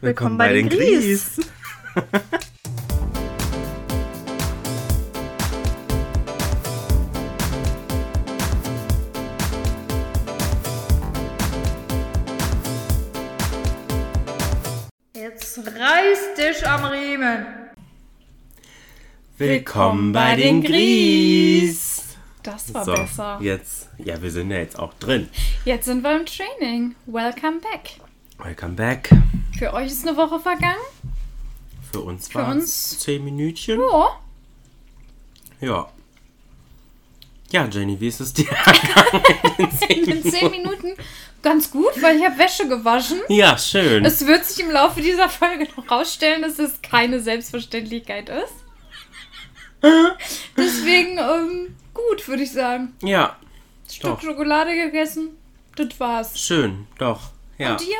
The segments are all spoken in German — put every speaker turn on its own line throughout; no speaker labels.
Willkommen bei den Gries.
Jetzt reiß dich am Riemen.
Willkommen bei den Gries.
Das war
So,
besser.
jetzt, ja, wir sind ja jetzt auch drin.
Jetzt sind wir im Training. Welcome back.
Welcome back.
Für euch ist eine Woche vergangen.
Für uns
Für
war
uns-
es zehn Minütchen.
Oh,
Ja. Ja, Jenny, wie ist es dir?
in 10 Minuten ganz gut, weil ich habe Wäsche gewaschen.
ja, schön.
Es wird sich im Laufe dieser Folge noch rausstellen, dass es keine Selbstverständlichkeit ist. Deswegen, ähm, gut, würde ich sagen.
ja,
Stück
Doch.
Schokolade gegessen. Das war's.
schön, doch. Ja.
Und dir?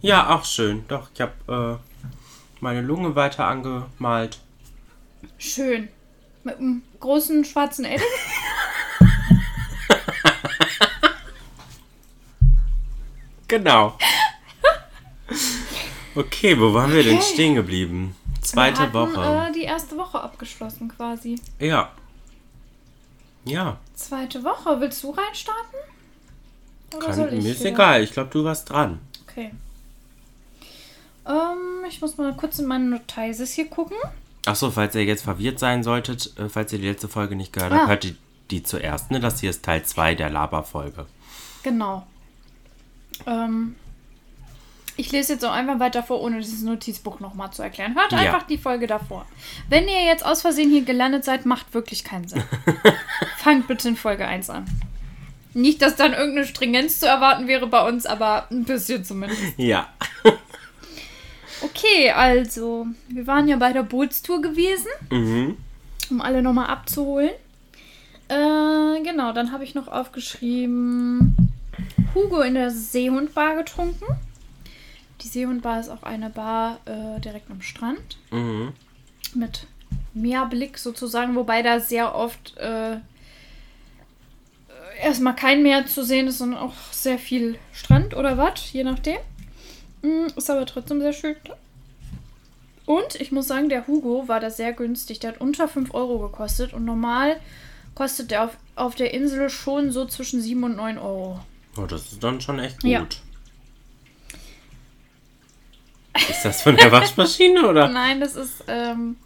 Ja, auch schön. Doch, ich habe äh, meine Lunge weiter angemalt.
Schön. Mit einem großen schwarzen Edding.
Genau. Okay, wo waren wir denn
Okay.
stehen geblieben? Zweite
Wir hatten,
Woche.
Äh, die erste Woche abgeschlossen quasi.
Ja. Ja,
Zweite Woche. Willst du reinstarten? Oder
kann, mir ist
wieder?
egal. Ich glaube, du warst dran.
Okay. Ähm, ich muss mal kurz in meine Notizes hier gucken.
Achso, falls ihr jetzt verwirrt sein solltet, äh, falls ihr die letzte Folge nicht gehört
Ah.
habt, hört die, die zuerst. Ne? Das hier ist Teil 2 der Laberfolge.
Genau. Ähm, ich lese jetzt auch einfach weiter vor, ohne dieses Notizbuch nochmal zu erklären. Hört
Ja.
einfach die Folge davor. Wenn ihr jetzt aus Versehen hier gelandet seid, macht wirklich keinen Sinn. Fangt bitte in Folge 1 an. Nicht, dass dann irgendeine Stringenz zu erwarten wäre bei uns, aber ein bisschen zumindest.
Ja.
Okay, also, wir waren ja bei der Bootstour gewesen,
Mhm.
um alle nochmal abzuholen. Äh, genau, dann habe ich noch aufgeschrieben, Hugo in der Seehundbar getrunken. Die Seehundbar ist auch eine Bar äh, direkt am Strand
Mhm.
mit Meerblick sozusagen, wobei da sehr oft äh, erstmal kein Meer zu sehen ist, sondern auch sehr viel Strand oder was, je nachdem. Mm, Ist aber trotzdem sehr schön. Und ich muss sagen, der Hugo war da sehr günstig. Der hat unter 5 Euro gekostet und normal kostet der auf, auf der Insel schon so zwischen 7 und 9 Euro.
Oh, das ist dann schon echt gut.
Ja.
Ist das von der Waschmaschine oder?
Nein, das ist, ähm,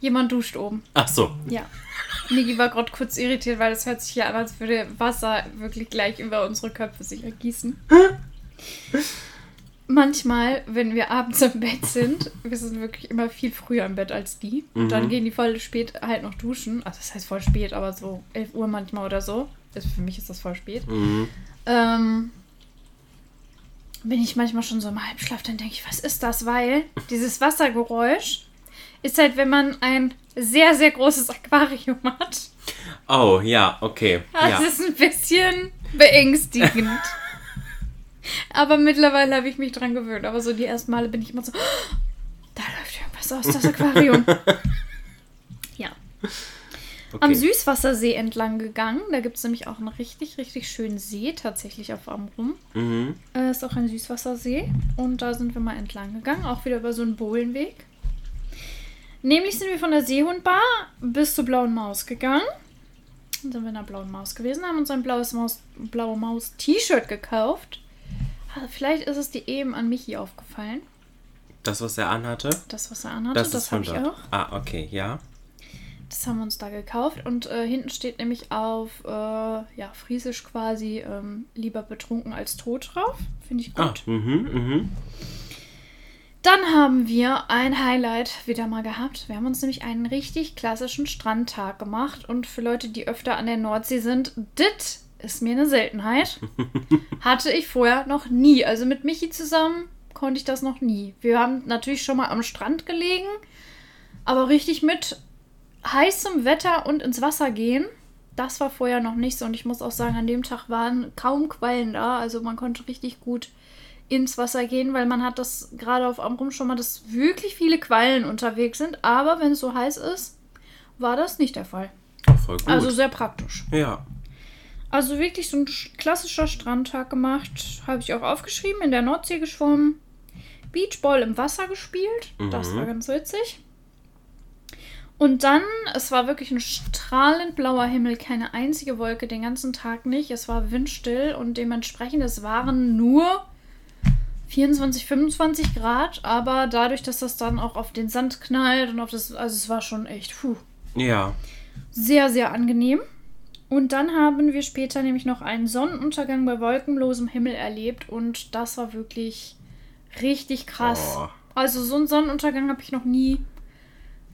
jemand duscht oben.
Ach so.
Ja. Niki war gerade kurz irritiert, weil das hört sich ja an, als würde Wasser wirklich gleich über unsere Köpfe sich ergießen. Manchmal, wenn wir abends im Bett sind, wir sind wirklich immer viel früher im Bett als die. Und dann gehen die voll spät halt noch duschen. Also das heißt voll spät, aber so 11 Uhr manchmal oder so. Ist, für mich ist das voll spät.
Mhm.
Ähm, bin ich manchmal schon so im Halbschlaf, dann denke ich, was ist das? Weil dieses Wassergeräusch ist halt, wenn man ein sehr, sehr großes Aquarium hat.
Oh, ja, okay.
Das
Ja.
ist ein bisschen beängstigend. Aber mittlerweile habe ich mich dran gewöhnt. Aber so die ersten Male bin ich immer so, "Oh, da läuft irgendwas aus das Aquarium. ja. Am
okay.
Süßwassersee entlang gegangen. Da gibt es nämlich auch einen richtig, richtig schönen See, tatsächlich auf Amrum.
Mhm.
Äh, ist auch ein Süßwassersee. Und da sind wir mal entlang gegangen, auch wieder über so einen Bohlenweg. Nämlich sind wir von der Seehundbar bis zur Blauen Maus gegangen. Dann sind wir in der Blauen Maus gewesen, haben uns ein blaues Maus, blaue Maus T-Shirt gekauft. Ah, Vielleicht ist es dir eben an Michi aufgefallen.
Das, was er anhatte,
Das, was er anhatte,
das,
das, habe ich auch.
Ah, okay, ja.
Das haben wir uns da gekauft. Und äh, hinten steht nämlich auf, äh, ja, Friesisch quasi, ähm, lieber betrunken als tot drauf. Finde ich gut.
Ah, mhm, mhm.
Dann haben wir ein Highlight wieder mal gehabt. Wir haben uns nämlich einen richtig klassischen Strandtag gemacht. Und für Leute, die öfter an der Nordsee sind, dit ist mir eine Seltenheit. Hatte ich vorher noch nie. Also mit Michi zusammen konnte ich das noch nie. Wir haben natürlich schon mal am Strand gelegen, aber richtig mit heißem Wetter und ins Wasser gehen, das war vorher noch nicht so. Und ich muss auch sagen, an dem Tag waren kaum Quallen da. Also man konnte richtig gut ins Wasser gehen, weil man hat das gerade auf Amrum schon mal, dass wirklich viele Quallen unterwegs sind. Aber wenn es so heiß ist, war das nicht der Fall.
Gut.
Also sehr praktisch.
ja.
Also wirklich so ein sch- klassischer Strandtag gemacht. Habe ich auch aufgeschrieben, in der Nordsee geschwommen. Beachball im Wasser gespielt. Das war ganz witzig. Und dann, es war wirklich ein strahlend blauer Himmel, keine einzige Wolke den ganzen Tag nicht. Es war windstill und dementsprechend, es waren nur 24, 25 Grad, aber dadurch, dass das dann auch auf den Sand knallt und auf das, also es war schon echt, puh,
Ja.
sehr, sehr angenehm. Und dann haben wir später nämlich noch einen Sonnenuntergang bei wolkenlosem Himmel erlebt und das war wirklich richtig krass.
Oh.
Also so einen Sonnenuntergang habe ich noch nie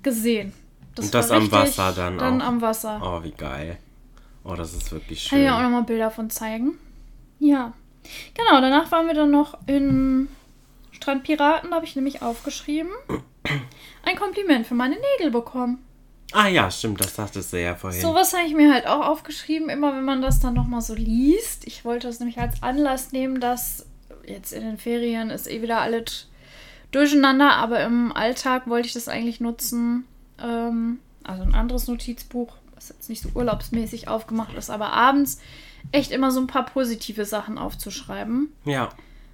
gesehen.
Und das am Wasser dann
Dann
auch.
am Wasser.
Oh, wie geil. Oh, das ist wirklich
Kann ich
schön.
auch nochmal Bilder von zeigen. Ja. Genau, danach waren wir dann noch in Strandpiraten, da habe ich nämlich aufgeschrieben. Ein Kompliment für meine Nägel bekommen.
Ah ja, stimmt, das sagtest du ja vorhin.
Sowas habe ich mir halt auch aufgeschrieben, immer wenn man das dann nochmal so liest. Ich wollte das nämlich als Anlass nehmen, dass jetzt in den Ferien ist eh wieder alles durcheinander, aber im Alltag wollte ich das eigentlich nutzen. Ähm, also ein anderes Notizbuch, was jetzt nicht so urlaubsmäßig aufgemacht ist, aber abends echt immer so ein paar positive Sachen aufzuschreiben.
ja.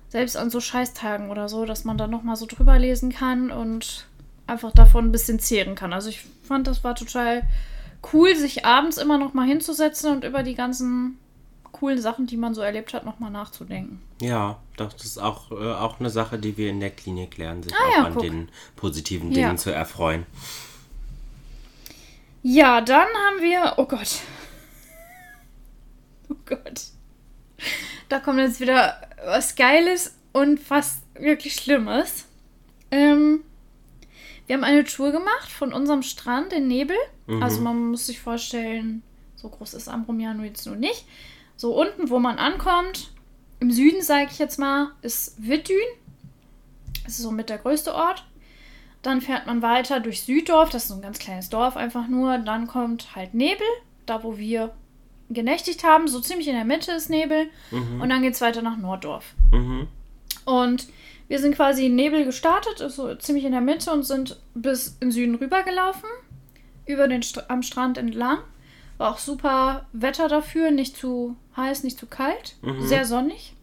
Selbst an so Scheißtagen oder so, dass man da nochmal so drüber lesen kann und einfach davon ein bisschen zehren kann. Also ich fand, das war total cool, sich abends immer nochmal hinzusetzen und über die ganzen coolen Sachen, die man so erlebt hat, nochmal nachzudenken.
Ja, das ist auch, äh, auch eine Sache, die wir in der Klinik lernen, sich
Ah
auch
ja,
an
guck.
den positiven
Ja.
Dingen zu erfreuen.
Ja, dann haben wir. Oh Gott. Oh Gott. Da kommt jetzt wieder was Geiles und fast wirklich Schlimmes. Ähm, wir haben eine Tour gemacht von unserem Strand in Nebel. Also man muss sich vorstellen, so groß ist Ambrumiano jetzt nur nicht. So unten, wo man ankommt, im Süden, sage ich jetzt mal, ist Wittdün. Das ist so mit der größte Ort. Dann fährt man weiter durch Süddorf, das ist so ein ganz kleines Dorf einfach nur. Dann kommt halt Nebel, da wo wir genächtigt haben. So ziemlich in der Mitte ist Nebel. Und dann geht es weiter nach Norddorf.
Mhm.
Und wir sind quasi in Nebel gestartet, so ziemlich in der Mitte und sind bis in Süden rübergelaufen. Über den St am Strand entlang. War auch super Wetter dafür, nicht zu heiß, nicht zu kalt. Sehr sonnig.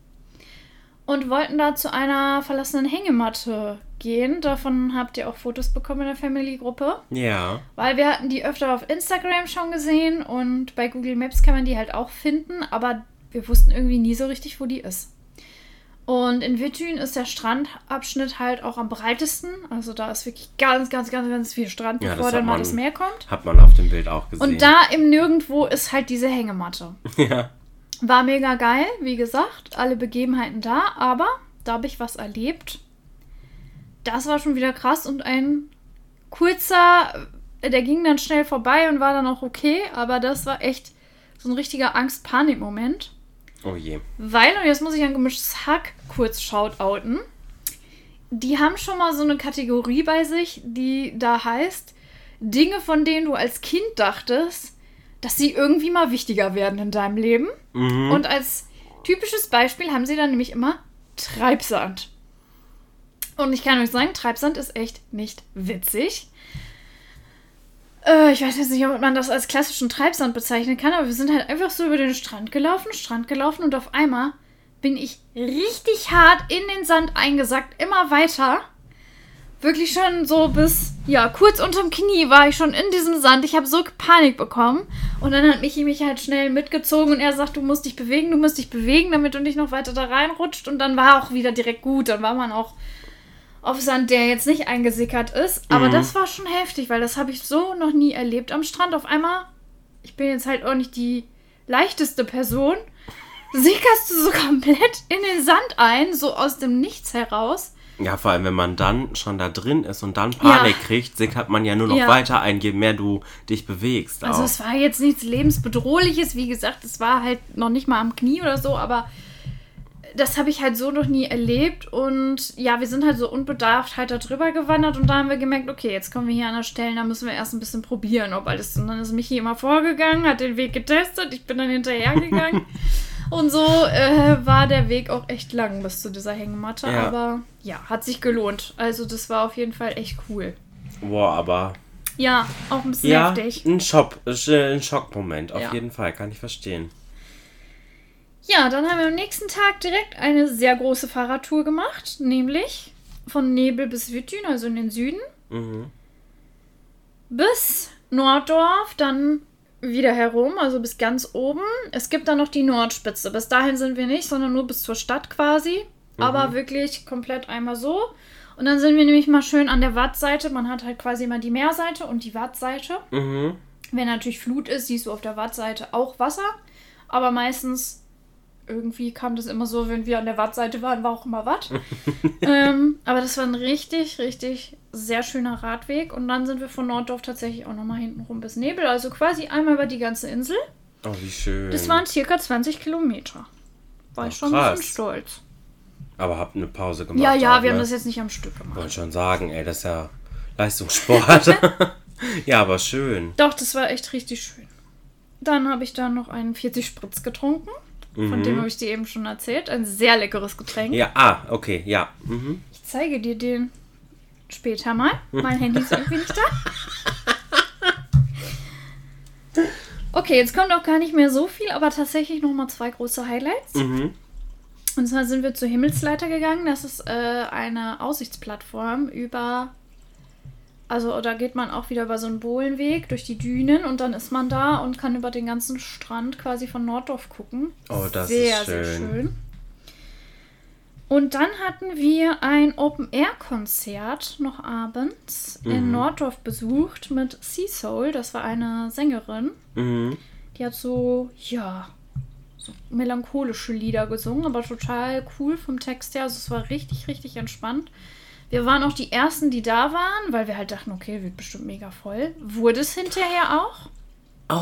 Und wollten da zu einer verlassenen Hängematte gehen. Davon habt ihr auch Fotos bekommen in der Family-Gruppe.
Ja.
Weil wir hatten die öfter auf Instagram schon gesehen und bei Google Maps kann man die halt auch finden, aber wir wussten irgendwie nie so richtig, wo die ist. Und in Wittün ist der Strandabschnitt halt auch am breitesten. Also da ist wirklich ganz, ganz, ganz, ganz viel Strand,
Ja,
bevor dann mal
man-
das Meer kommt.
Hat man auf dem Bild auch gesehen.
Und da im Nirgendwo ist halt diese Hängematte.
Ja.
War mega geil, wie gesagt, alle Begebenheiten da, aber da habe ich was erlebt. Das war schon wieder krass und ein kurzer, der ging dann schnell vorbei und war dann auch okay, aber das war echt so ein richtiger Angst-Panik-Moment.
Oh je.
Weil, und jetzt muss ich ein gemischtes Hack kurz shoutouten, die haben schon mal so eine Kategorie bei sich, die da heißt, Dinge, von denen du als Kind dachtest, dass sie irgendwie mal wichtiger werden in deinem Leben.
Mhm.
Und als typisches Beispiel haben sie dann nämlich immer Treibsand. Und ich kann euch sagen, Treibsand ist echt nicht witzig. Äh, ich weiß jetzt nicht, ob man das als klassischen Treibsand bezeichnen kann, aber wir sind halt einfach so über den Strand gelaufen, Strand gelaufen und auf einmal bin ich richtig hart in den Sand eingesackt, immer weiter. Wirklich schon so bis, ja, kurz unterm Knie war ich schon in diesem Sand. Ich habe so Panik bekommen. Und dann hat Michi mich halt schnell mitgezogen und er sagt, du musst dich bewegen, du musst dich bewegen, damit du nicht noch weiter da reinrutscht. Und dann war auch wieder direkt gut. Dann war man auch auf Sand, der jetzt nicht eingesickert ist. Aber
Mhm.
das war schon heftig, weil das habe ich so noch nie erlebt am Strand. Auf einmal, ich bin jetzt halt auch nicht die leichteste Person, sickerst du so komplett in den Sand ein, so aus dem Nichts heraus.
Ja, vor allem, wenn man dann schon da drin ist und dann Panik
Ja.
kriegt, sickert man ja nur noch
Ja.
weiter ein, je mehr du dich bewegst.
Also
auch.
es war jetzt nichts lebensbedrohliches, wie gesagt, es war halt noch nicht mal am Knie oder so, aber das habe ich halt so noch nie erlebt und ja, wir sind halt so unbedarft halt da drüber gewandert und da haben wir gemerkt, okay, jetzt kommen wir hier an der Stelle, da müssen wir erst ein bisschen probieren, ob alles und dann ist Michi immer vorgegangen, hat den Weg getestet, ich bin dann hinterhergegangen und so äh, war der Weg auch echt lang bis zu dieser Hängematte,
Ja.
aber ja, hat sich gelohnt. Also das war auf jeden Fall echt cool.
Boah, aber
Ja, auch ein bisschen
ja,
heftig.
ein Schock, äh, ein Schockmoment, auf
Ja.
jeden Fall, kann ich verstehen.
Ja, dann haben wir am nächsten Tag direkt eine sehr große Fahrradtour gemacht, nämlich von Nebel bis Wittün, also in den Süden,
Mhm.
bis Norddorf, dann wieder herum, also bis ganz oben. Es gibt dann noch die Nordspitze. Bis dahin sind wir nicht, sondern nur bis zur Stadt quasi. Aber wirklich komplett einmal so. Und dann sind wir nämlich mal schön an der Wattseite. Man hat halt quasi immer die Meerseite und die Wattseite.
Mhm.
Wenn natürlich Flut ist, siehst du auf der Wattseite auch Wasser. Aber meistens, irgendwie kam das immer so, wenn wir an der Wattseite waren, war auch immer Watt. ähm, aber das war ein richtig, richtig sehr schöner Radweg. Und dann sind wir von Norddorf tatsächlich auch nochmal hinten rum bis Nebel. Also quasi einmal über die ganze Insel.
Oh, wie schön.
Das waren circa 20 Kilometer. War ich
Ach,
schon ein bisschen
krass.
stolz.
Aber habt eine Pause gemacht.
Ja, ja,
auch,
wir haben
ne?
das jetzt nicht am Stück gemacht.
Wollte schon sagen, ey, das ist ja Leistungssport. ja, aber schön.
Doch, das war echt richtig schön. Dann habe ich da noch einen 40 Spritz getrunken. Von dem habe ich dir eben schon erzählt. Ein sehr leckeres Getränk.
Mhm. Ja, ah, okay, ja. Mhm.
Ich zeige dir den später mal. Mein Handy ist irgendwie nicht da. Okay, jetzt kommt auch gar nicht mehr so viel, aber tatsächlich noch mal zwei große Highlights.
Mhm.
Und zwar sind wir zur Himmelsleiter gegangen. Das ist äh, eine Aussichtsplattform über. Also da geht man auch wieder über so einen Bohlenweg durch die Dünen und dann ist man da und kann über den ganzen Strand quasi von Norddorf gucken.
Oh, das
sehr,
ist
sehr
schön.
schön. Und dann hatten wir ein Open-Air-Konzert noch abends in
Mhm.
Norddorf besucht mit Sea Soul. Das war eine Sängerin.
Mhm.
Die hat so, ja, so melancholische Lieder gesungen, aber total cool vom Text her. Also es war richtig, richtig entspannt. Wir waren auch die Ersten, die da waren, weil wir halt dachten, okay, wird bestimmt mega voll. Wurde es hinterher auch.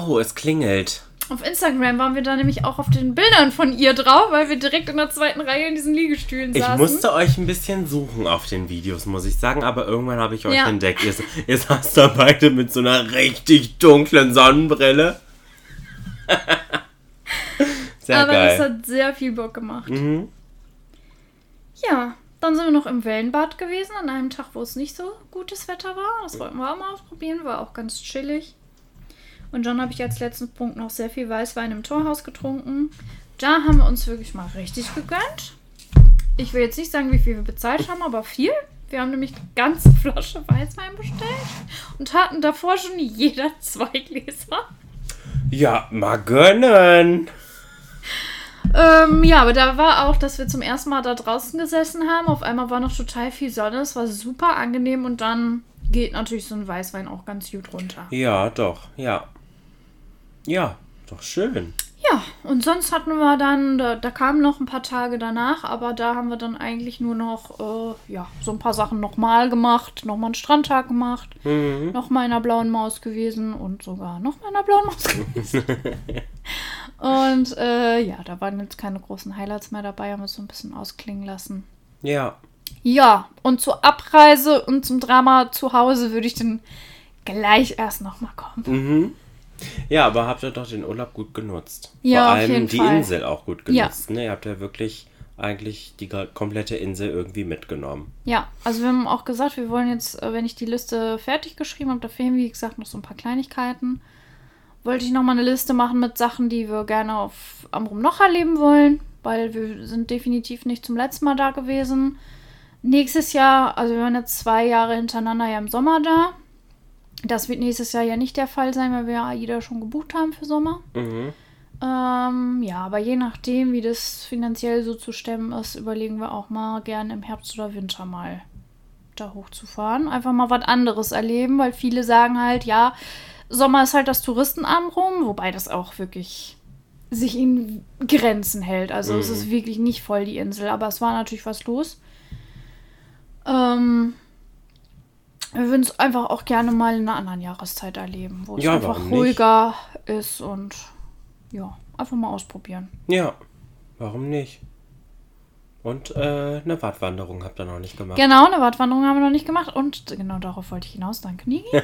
Oh, es klingelt.
Auf Instagram waren wir da nämlich auch auf den Bildern von ihr drauf, weil wir direkt in der zweiten Reihe in diesen Liegestühlen
Ich
saßen.
musste euch ein bisschen suchen auf den Videos, muss ich sagen, aber irgendwann habe ich euch
Ja.
entdeckt. Ihr, ihr saßt da beide mit so einer richtig dunklen Sonnenbrille. Sehr
aber
geil.
das hat sehr viel Bock gemacht.
mhm.
Ja, dann sind wir noch im Wellenbad gewesen, an einem Tag, wo es nicht so gutes Wetter war. Das wollten wir auch mal ausprobieren, war auch ganz chillig. Und dann habe ich als letzten Punkt noch sehr viel Weißwein im Torhaus getrunken. Da haben wir uns wirklich mal richtig gegönnt. Ich will jetzt nicht sagen, wie viel wir bezahlt haben, aber viel. Wir haben nämlich eine ganze Flasche Weißwein bestellt und hatten davor schon jeder zwei Gläser.
Ja, mal gönnen.
Ähm, ja, aber da war auch, dass wir zum ersten Mal da draußen gesessen haben. Auf einmal war noch total viel Sonne. Es war super angenehm und dann geht natürlich so ein Weißwein auch ganz gut runter.
Ja, doch, ja. Ja, doch schön.
Ja, und sonst hatten wir dann, da, da kamen noch ein paar Tage danach, aber da haben wir dann eigentlich nur noch, äh, ja, so ein paar Sachen nochmal gemacht, nochmal einen Strandtag gemacht,
Mhm.
nochmal in einer blauen Maus gewesen und sogar nochmal in einer blauen Maus gewesen. und äh, ja, da waren jetzt keine großen Highlights mehr dabei, haben wir es so ein bisschen ausklingen lassen.
Ja.
Ja, und zur Abreise und zum Drama zu Hause würde ich dann gleich erst nochmal kommen.
Mhm. Ja, aber habt ihr doch den Urlaub gut genutzt.
Ja,
Vor allem die
Fall.
Insel auch gut
Ja.
genutzt. Ne? Ihr habt ja wirklich eigentlich die komplette Insel irgendwie mitgenommen.
Ja, also wir haben auch gesagt, wir wollen jetzt, äh, wenn ich die Liste fertig geschrieben habe, da fehlen, wie gesagt, noch so ein paar Kleinigkeiten. Wollte ich nochmal eine Liste machen mit Sachen, die wir gerne auf Amrum noch erleben wollen, weil wir sind definitiv nicht zum letzten Mal da gewesen. Nächstes Jahr, also wir waren jetzt zwei Jahre hintereinander ja im Sommer da. Das wird nächstes Jahr ja nicht der Fall sein, weil wir ja jeder schon gebucht haben für Sommer.
Mhm.
Ähm, ja, aber je nachdem, wie das finanziell so zu stemmen ist, überlegen wir auch mal gern im Herbst oder Winter mal da hochzufahren. Einfach mal was anderes erleben, weil viele sagen halt, ja, Sommer ist halt das Touristenamrum, wobei das auch wirklich sich in Grenzen hält. Also es
Mhm.
ist wirklich nicht voll die Insel, aber es war natürlich was los. Ähm, wir würden es einfach auch gerne mal in einer anderen Jahreszeit erleben, wo es
Ja,
einfach
warum nicht?
ruhiger ist und ja, einfach mal ausprobieren.
Ja, warum nicht? Und äh, eine Wattwanderung habt ihr noch nicht gemacht.
Genau, eine Wattwanderung haben wir noch nicht gemacht und genau darauf wollte ich hinaus. Danke, Niki. äh,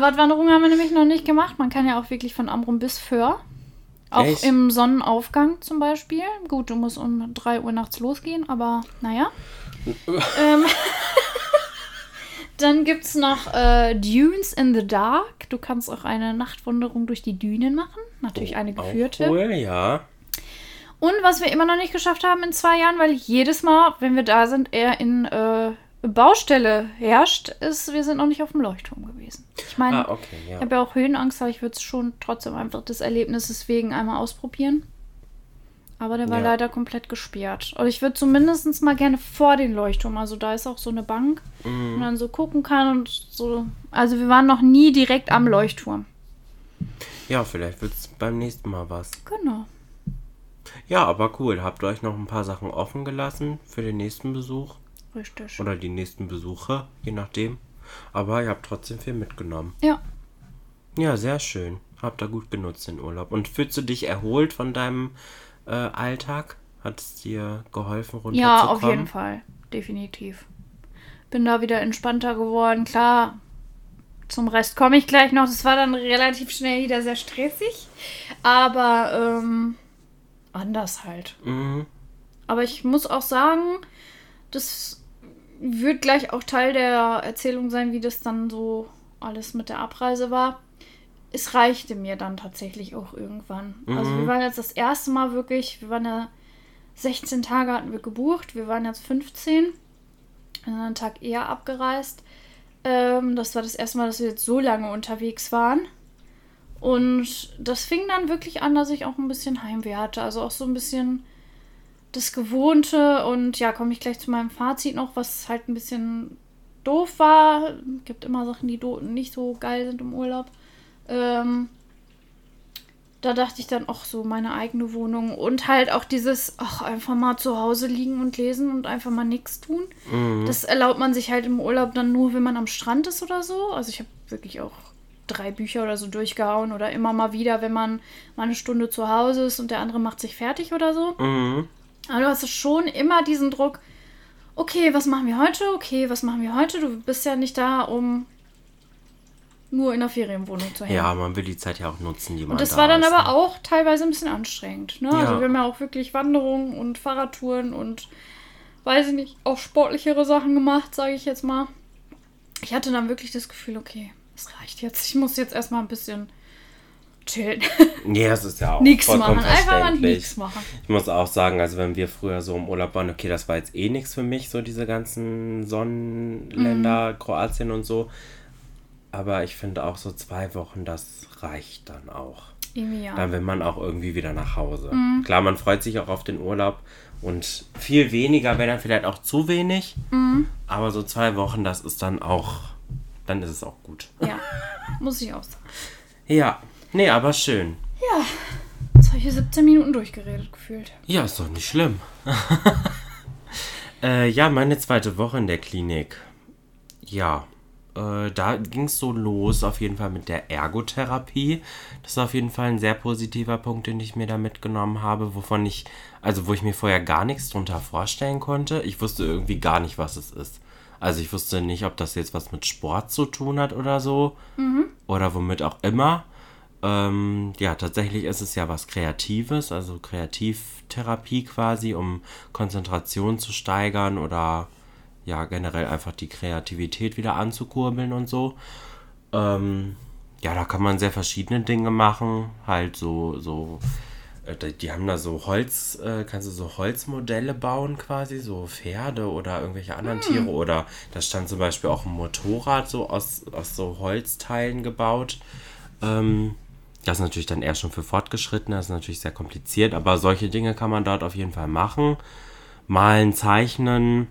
Wattwanderung haben wir nämlich noch nicht gemacht. Man kann ja auch wirklich von Amrum bis Föhr. Auch
Echt?
im Sonnenaufgang zum Beispiel. Gut, du musst um 3 Uhr nachts losgehen, aber naja. ähm, dann gibt es noch äh, Dunes in the Dark. Du kannst auch eine Nachtwanderung durch die Dünen machen. Natürlich eine geführte.
Auch cool, ja.
Und was wir immer noch nicht geschafft haben in zwei Jahren, weil jedes Mal, wenn wir da sind, eher in äh, Baustelle herrscht, ist, wir sind noch nicht auf dem Leuchtturm gewesen. Ich meine,
Ah, okay, ja.
ich habe ja auch Höhenangst, aber ich würde es schon trotzdem einfach des Erlebnisses wegen einmal ausprobieren. Aber der war
Ja.
leider komplett gesperrt. Und ich würde zumindest mal gerne vor den Leuchtturm. Also da ist auch so eine Bank, wo man so gucken kann und so. Also wir waren noch nie direkt am Leuchtturm.
Ja, vielleicht wird es beim nächsten Mal was.
Genau.
Ja, aber cool. Habt ihr euch noch ein paar Sachen offen gelassen für den nächsten Besuch?
Richtig.
Oder die nächsten Besuche, je nachdem. Aber ihr habt trotzdem viel mitgenommen.
Ja.
Ja, sehr schön. Habt ihr gut genutzt den Urlaub. Und fühlst du dich erholt von deinem äh, Alltag? Hat es dir geholfen, runterzukommen?
Ja, auf jeden Fall. Definitiv. Bin da wieder entspannter geworden. Klar, zum Rest komme ich gleich noch. Das war dann relativ schnell wieder sehr stressig. Aber ähm, anders halt.
Mhm.
Aber ich muss auch sagen, das wird gleich auch Teil der Erzählung sein, wie das dann so alles mit der Abreise war. Es reichte mir dann tatsächlich auch irgendwann. Also wir waren jetzt das erste Mal wirklich, wir waren ja 16 Tage hatten wir gebucht, wir waren jetzt 15, wir sind einen Tag eher abgereist. Ähm, das war das erste Mal, dass wir jetzt so lange unterwegs waren. Und das fing dann wirklich an, dass ich auch ein bisschen Heimweh hatte. Also auch so ein bisschen das Gewohnte. Und ja, komme ich gleich zu meinem Fazit noch, was halt ein bisschen doof war. Gibt immer Sachen, die nicht so geil sind im Urlaub. Ähm, da dachte ich dann auch so meine eigene Wohnung und halt auch dieses, ach, einfach mal zu Hause liegen und lesen und einfach mal nichts tun. Das erlaubt man sich halt im Urlaub dann nur, wenn man am Strand ist oder so. Also ich habe wirklich auch drei Bücher oder so durchgehauen oder immer mal wieder, wenn man mal eine Stunde zu Hause ist und der andere macht sich fertig oder so.
Mhm.
Aber du hast schon immer diesen Druck, okay, was machen wir heute? Okay, was machen wir heute? Du bist ja nicht da, um nur in der Ferienwohnung zu hängen.
Ja, man will die Zeit ja auch nutzen, die man
Und das
da
war dann
ist,
aber
ne?
auch teilweise ein bisschen anstrengend. Ne? Also
Ja.
wir haben ja auch wirklich Wanderungen und Fahrradtouren und weiß ich nicht, auch sportlichere Sachen gemacht, sage ich jetzt mal. Ich hatte dann wirklich das Gefühl, okay, es reicht jetzt. Ich muss jetzt erstmal ein bisschen chillen.
Ja, es ist ja auch
nichts
vollkommen
machen. Einfach mal nichts machen.
Ich muss auch sagen, also wenn wir früher so im Urlaub waren, okay, das war jetzt eh nichts für mich, so diese ganzen Sonnenländer,
Mhm.
Kroatien und so. Aber ich finde auch so zwei Wochen, das reicht dann auch.
Ja.
Dann will man auch irgendwie wieder nach Hause.
Mhm.
Klar, man freut sich auch auf den Urlaub und viel weniger wäre dann vielleicht auch zu wenig.
Mhm.
Aber so zwei Wochen, das ist dann auch, dann ist es auch gut.
Ja, muss ich auch sagen.
Ja, nee, aber schön.
Jetzt habe ich hier 17 Minuten durchgeredet gefühlt.
Ja, ist doch nicht schlimm. äh, ja, meine zweite Woche in der Klinik. Ja, äh, da ging es so los, auf jeden Fall mit der Ergotherapie. Das ist auf jeden Fall ein sehr positiver Punkt, den ich mir da mitgenommen habe, wovon ich, also wo ich mir vorher gar nichts drunter vorstellen konnte. Ich wusste irgendwie gar nicht, was es ist. Also ich wusste nicht, ob das jetzt was mit Sport zu tun hat oder so. Oder womit auch immer. Ähm, ja, tatsächlich ist es ja was Kreatives, also Kreativtherapie quasi, um Konzentration zu steigern oder ja, generell einfach die Kreativität wieder anzukurbeln und so. Ähm, ja, da kann man sehr verschiedene Dinge machen. Halt so, so, äh, die- haben da so Holz, äh, kannst du so Holzmodelle bauen quasi, so Pferde oder irgendwelche anderen Tiere. Oder da stand zum Beispiel auch ein Motorrad so aus, aus so Holzteilen gebaut. Ähm, das ist natürlich dann eher schon für Fortgeschrittene, das ist natürlich sehr kompliziert, aber solche Dinge kann man dort auf jeden Fall machen. Malen, zeichnen,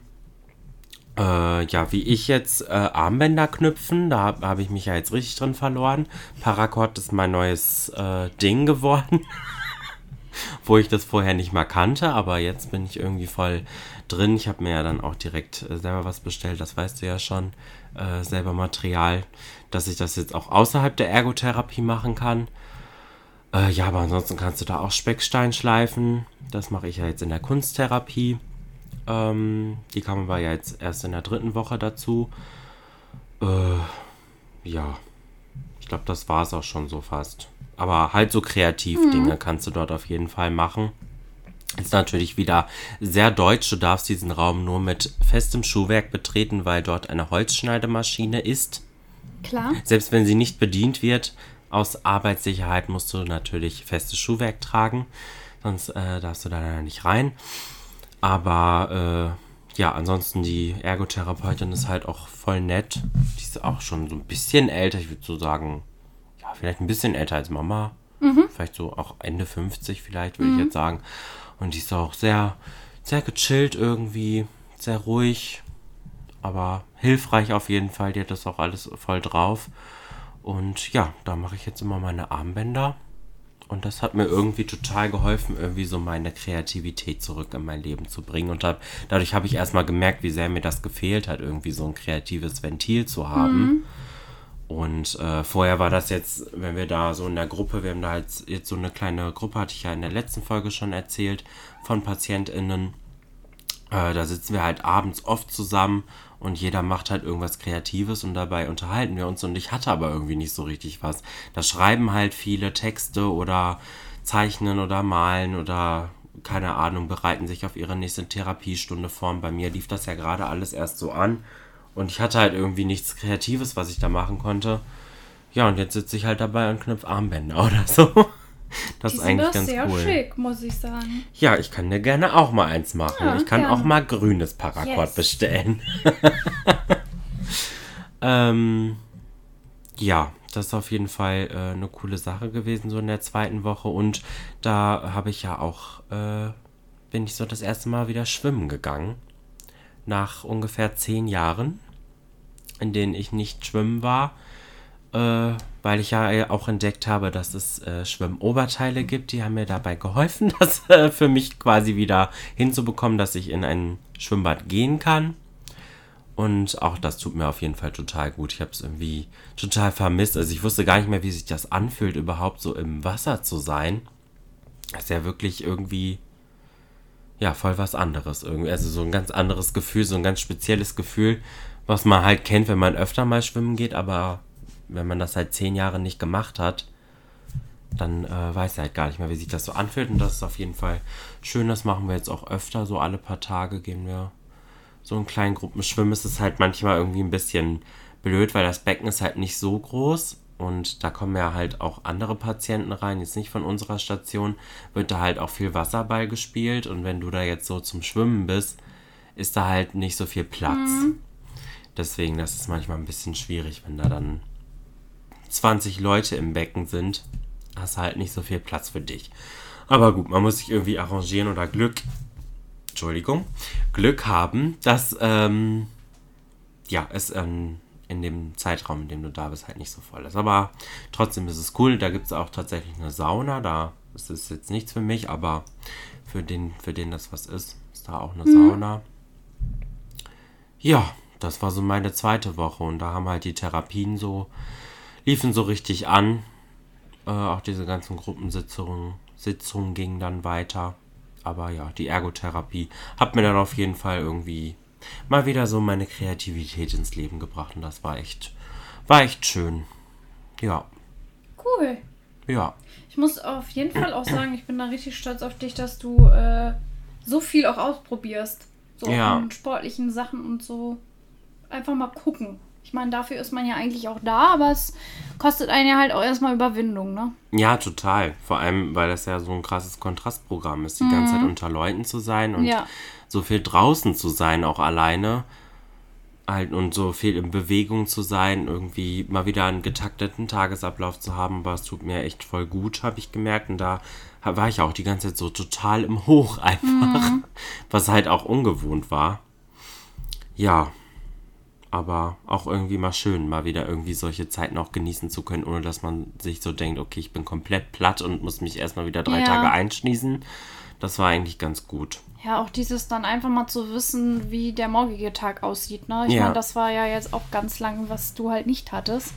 äh, ja, wie ich jetzt äh, Armbänder knüpfen, da habe hab ich mich ja jetzt richtig drin verloren. Paracord ist mein neues äh, Ding geworden, wo ich das vorher nicht mal kannte, aber jetzt bin ich irgendwie voll drin. Ich habe mir ja dann auch direkt äh, selber was bestellt, das weißt du ja schon, äh, selber Material, dass ich das jetzt auch außerhalb der Ergotherapie machen kann. Äh, ja, aber ansonsten kannst du da auch Speckstein schleifen. Das mache ich ja jetzt in der Kunsttherapie. Ähm, die kam aber ja jetzt erst in der dritten Woche dazu. Äh, ja, ich glaube, das war es auch schon so fast. Aber halt so Kreativdinge kannst du dort auf jeden Fall machen. Ist natürlich wieder sehr deutsch. Du darfst diesen Raum nur mit festem Schuhwerk betreten, weil dort eine Holzschneidemaschine ist.
Klar.
Selbst wenn sie nicht bedient wird, aus Arbeitssicherheit musst du natürlich festes Schuhwerk tragen. Sonst äh, darfst du da leider nicht rein. Aber äh, ja, ansonsten die Ergotherapeutin ist halt auch voll nett. Die ist auch schon so ein bisschen älter. Ich würde so sagen, ja, vielleicht ein bisschen älter als Mama. Vielleicht so auch Ende 50 vielleicht, würde ich jetzt sagen. Und die ist auch sehr, sehr gechillt irgendwie, sehr ruhig, aber hilfreich auf jeden Fall. Die hat das auch alles voll drauf. Und ja, da mache ich jetzt immer meine Armbänder. Und das hat mir irgendwie total geholfen, irgendwie so meine Kreativität zurück in mein Leben zu bringen. Und da, dadurch habe ich erstmal gemerkt, wie sehr mir das gefehlt hat, irgendwie so ein kreatives Ventil zu haben. Und äh, vorher war das jetzt, wenn wir da so in der Gruppe, wir haben da halt jetzt so eine kleine Gruppe, hatte ich ja in der letzten Folge schon erzählt, von PatientInnen. Äh, da sitzen wir halt abends oft zusammen und jeder macht halt irgendwas Kreatives und dabei unterhalten wir uns. Und ich hatte aber irgendwie nicht so richtig was. Da schreiben halt viele Texte oder zeichnen oder malen oder keine Ahnung, bereiten sich auf ihre nächste Therapiestunde vor. Und bei mir lief das ja gerade alles erst so an. Und ich hatte halt irgendwie nichts Kreatives, was ich da machen konnte. Ja, und jetzt sitze ich halt dabei und knüpfe Armbänder oder so. Das
Die
ist eigentlich ganz
sehr
cool.
schick, muss ich sagen.
Ja, ich kann dir gerne auch mal eins machen.
Ja,
ich kann
gerne.
auch mal grünes Paracord
Yes.
bestellen. ähm, ja, das ist auf jeden Fall äh, eine coole Sache gewesen, so in der zweiten Woche. Und da habe ich ja auch, äh, bin ich so das erste Mal wieder schwimmen gegangen. Nach ungefähr zehn Jahren, in denen ich nicht schwimmen war äh, weil ich ja auch entdeckt habe, dass es äh, Schwimmoberteile gibt. Die haben mir dabei geholfen, das äh, für mich quasi wieder hinzubekommen, dass ich in ein Schwimmbad gehen kann. Und auch das tut mir auf jeden Fall total gut. Ich habe es irgendwie total vermisst. Also ich wusste gar nicht mehr, wie sich das anfühlt, überhaupt so im Wasser zu sein. Das ist ja wirklich irgendwie, ja, voll was anderes. Irgendwie. Also so ein ganz anderes Gefühl, so ein ganz spezielles Gefühl, was man halt kennt, wenn man öfter mal schwimmen geht, aber wenn man das seit zehn Jahren nicht gemacht hat, dann äh, weiß er halt gar nicht mehr, wie sich das so anfühlt. Und das ist auf jeden Fall schön. Das machen wir jetzt auch öfter. So alle paar Tage gehen wir so in kleinen Gruppen schwimmen. Es ist halt manchmal irgendwie ein bisschen blöd, weil das Becken ist halt nicht so groß. Und da kommen ja halt auch andere Patienten rein, jetzt nicht von unserer Station, wird da halt auch viel Wasserball gespielt. Und wenn du da jetzt so zum Schwimmen bist, ist da halt nicht so viel Platz. Deswegen, das ist manchmal ein bisschen schwierig, wenn da dann 20 Leute im Becken sind, hast du halt nicht so viel Platz für dich. Aber gut, man muss sich irgendwie arrangieren oder Glück, Entschuldigung, Glück haben, dass, ähm, ja, es ähm, in dem Zeitraum, in dem du da bist, halt nicht so voll ist. Aber trotzdem ist es cool. Da gibt es auch tatsächlich eine Sauna. Da ist es jetzt nichts für mich, aber für den, für den das was ist, ist da auch eine Sauna. Ja, das war so meine zweite Woche und da haben halt die Therapien so, liefen so richtig an. Äh, auch diese ganzen Gruppensitzungen Sitzungen gingen dann weiter. Aber ja, die Ergotherapie hat mir dann auf jeden Fall irgendwie mal wieder so meine Kreativität ins Leben gebracht und das war echt, war echt schön. Ja,
Cool.
ja.
Ich muss auf jeden Fall auch sagen, ich bin da richtig stolz auf dich, dass du äh, so viel auch ausprobierst. So
Ja.
sportlichen Sachen und so. Einfach mal gucken. Ich meine, dafür ist man ja eigentlich auch da, aber es kostet einen ja halt auch erstmal Überwindung, ne?
Ja, total. Vor allem, weil das ja so ein krasses Kontrastprogramm ist, die ganze Zeit unter Leuten zu sein und
Ja.
so viel draußen zu sein, auch alleine. Halt und so viel in Bewegung zu sein, irgendwie mal wieder einen getakteten Tagesablauf zu haben, aber es tut mir echt voll gut, habe ich gemerkt. Und da war ich auch die ganze Zeit so total im Hoch einfach, was halt auch ungewohnt war. Ja, aber auch irgendwie mal schön, mal wieder irgendwie solche Zeiten auch genießen zu können, ohne dass man sich so denkt, okay, ich bin komplett platt und muss mich erstmal wieder drei
Ja.
Tage einschließen. Das war eigentlich ganz gut.
Ja, auch dieses dann einfach mal zu wissen, wie der morgige Tag aussieht, ne? Ich
Ja.
meine, das war ja jetzt auch ganz lang, was du halt nicht hattest.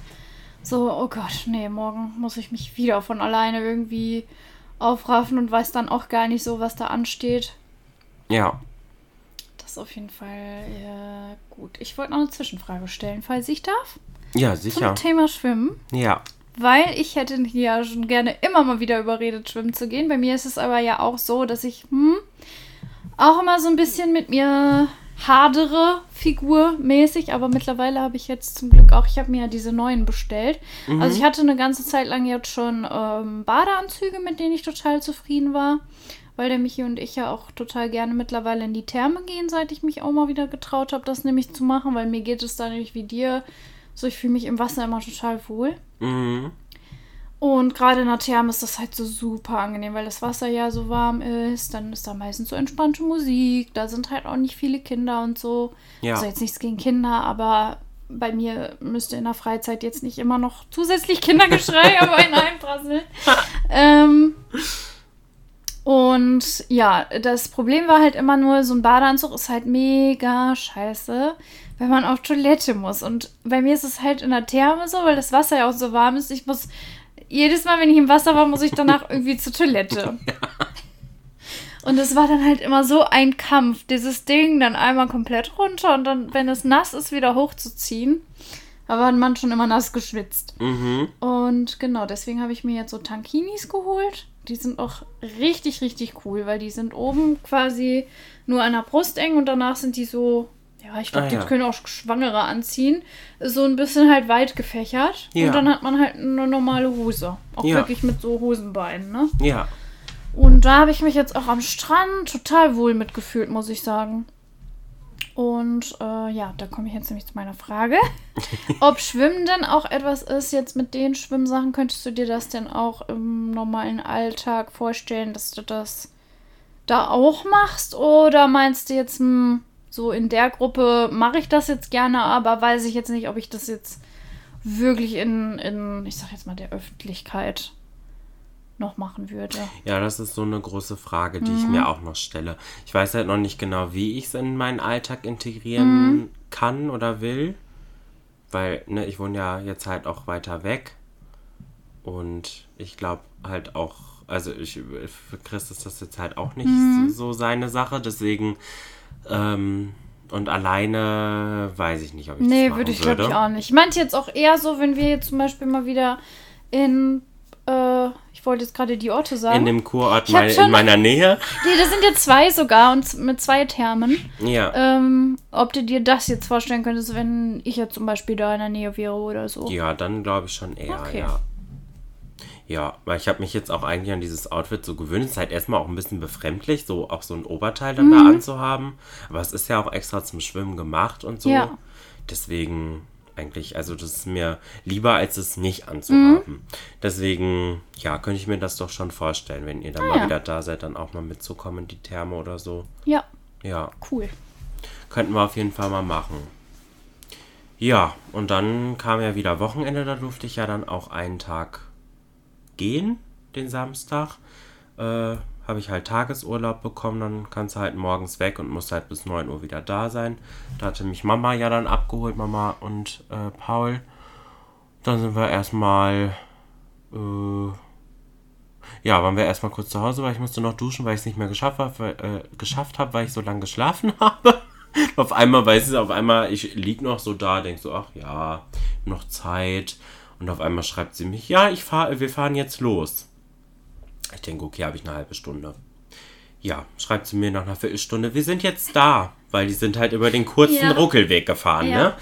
So, oh Gott, nee, morgen muss ich mich wieder von alleine irgendwie aufraffen und weiß dann auch gar nicht so, was da ansteht.
Ja,
ist auf jeden Fall äh, gut. Ich wollte noch eine Zwischenfrage stellen, falls ich darf.
ja,
Zum
sicher.
Thema Schwimmen.
Ja,
Weil ich hätte ja schon gerne immer mal wieder überredet, schwimmen zu gehen. Bei mir ist es aber ja auch so, dass ich hm, auch immer so ein bisschen mit mir hardere Figur mäßig, aber mittlerweile habe ich jetzt zum Glück auch, ich habe mir ja diese neuen bestellt.
Mhm.
Also ich hatte eine ganze Zeit lang jetzt schon ähm, Badeanzüge, mit denen ich total zufrieden war, weil der Michi und ich ja auch total gerne mittlerweile in die Therme gehen, seit ich mich auch mal wieder getraut habe, das nämlich zu machen, weil mir geht es da nämlich wie dir, so ich fühle mich im Wasser immer total wohl.
Mhm.
Und gerade in der Therme ist das halt so super angenehm, weil das Wasser ja so warm ist. Dann ist da meistens so entspannte Musik. Da sind halt auch nicht viele Kinder und so.
Ja.
Also jetzt nichts gegen Kinder, aber bei mir müsste in der Freizeit jetzt nicht immer noch zusätzlich Kindergeschrei auf einen einprasseln. ähm, und ja, das Problem war halt immer nur, so ein Badeanzug ist halt mega scheiße, wenn man auf Toilette muss. Und bei mir ist es halt in der Therme so, weil das Wasser ja auch so warm ist. Ich muss jedes Mal, wenn ich im Wasser war, muss ich danach irgendwie zur Toilette. Und es war dann halt immer so ein Kampf, dieses Ding dann einmal komplett runter und dann, wenn es nass ist, wieder hochzuziehen. Da war man schon immer nass geschwitzt.
Mhm.
Und genau, deswegen habe ich mir jetzt so Tankinis geholt. Die sind auch richtig, richtig cool, weil die sind oben quasi nur an der Brust eng und danach sind die so, ja, ich glaube,
Ah,
die
ja.
können auch Schwangere anziehen. So ein bisschen halt weit gefächert.
Ja.
Und dann hat man halt eine normale Hose. Auch
Ja.
wirklich mit so Hosenbeinen, ne?
Ja.
Und da habe ich mich jetzt auch am Strand total wohl mitgefühlt, muss ich sagen. Und äh, ja, da komme ich jetzt nämlich zu meiner Frage. Ob Schwimmen denn auch etwas ist, jetzt mit den Schwimmsachen, könntest du dir das denn auch im normalen Alltag vorstellen, dass du das da auch machst? Oder meinst du jetzt, hm, so in der Gruppe mache ich das jetzt gerne, aber weiß ich jetzt nicht, ob ich das jetzt wirklich in, in ich sag jetzt mal, der Öffentlichkeit noch machen würde.
Ja, das ist so eine große Frage, die ich mir auch noch stelle. Ich weiß halt noch nicht genau, wie ich es in meinen Alltag integrieren kann oder will. Weil, ne, ich wohne ja jetzt halt auch weiter weg. Und ich glaube halt auch, also ich, für Chris ist das jetzt halt auch nicht so, so seine Sache. Deswegen, ähm, und alleine weiß ich nicht, ob ich
Nee,
das machen
würde ich
würde.
glaube ich auch nicht. Ich meinte jetzt auch eher so, wenn wir jetzt zum Beispiel mal wieder in, äh, ich wollte jetzt gerade die Orte sagen.
In dem Kurort mein,
schon-
in meiner Nähe.
nee, das sind ja zwei sogar und mit zwei Thermen.
Ja.
Ähm, ob du dir das jetzt vorstellen könntest, wenn ich jetzt zum Beispiel da in der Nähe wäre oder so.
Ja, dann glaube ich schon eher,
Okay.
ja. Ja, weil ich habe mich jetzt auch eigentlich an dieses Outfit so gewöhnt. Es ist halt erstmal auch ein bisschen befremdlich, so auch so ein Oberteil dann
Mhm.
da anzuhaben. Aber es ist ja auch extra zum Schwimmen gemacht und so.
Ja.
Deswegen eigentlich, also das ist mir lieber, als es nicht anzuhaben. Deswegen, ja, könnte ich mir das doch schon vorstellen, wenn ihr dann mal
Ah, ja.
wieder da seid, dann auch mal mitzukommen in die Therme oder so.
Ja,
Ja,
cool.
könnten wir auf jeden Fall mal machen. Ja, und dann kam ja wieder Wochenende, da durfte ich ja dann auch einen Tag gehen, den Samstag. Äh, habe ich halt Tagesurlaub bekommen, dann kannst du halt morgens weg und musst halt bis 9 Uhr wieder da sein. Da hatte mich Mama ja dann abgeholt, Mama und äh, Paul. Dann sind wir erstmal, äh, ja, waren wir erstmal kurz zu Hause, weil ich musste noch duschen, weil ich es nicht mehr geschafft habe, weil, äh, geschafft habe, weil ich so lange geschlafen habe. auf einmal weiß ich, auf einmal, ich lieg noch so da, denk so, ach ja, noch Zeit. Und auf einmal schreibt sie mich, ja, ich fahr, wir fahren jetzt los. Ich denke, okay, habe ich eine halbe Stunde. Ja, schreibt sie mir nach einer Viertelstunde, wir sind jetzt da, weil die sind halt über den kurzen
Ja.
Ruckelweg gefahren,
Ja.
ne?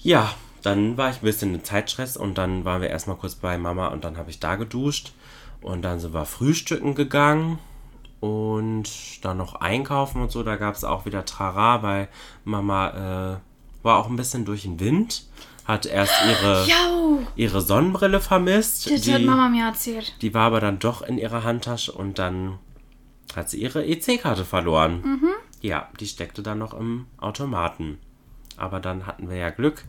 Ja, dann war ich ein bisschen in Zeitstress und dann waren wir erstmal kurz bei Mama und dann habe ich da geduscht und dann sind wir frühstücken gegangen und dann noch einkaufen und so. Da gab es auch wieder Trara, weil Mama äh, war auch ein bisschen durch den Wind, hat erst ihre,
Jau,
ihre Sonnenbrille vermisst.
das hat
Die,
Mama mir erzählt.
die war aber dann doch in ihrer Handtasche und dann hat sie ihre EC-Karte verloren.
Mhm.
Ja, die steckte dann noch im Automaten. Aber dann hatten wir ja Glück,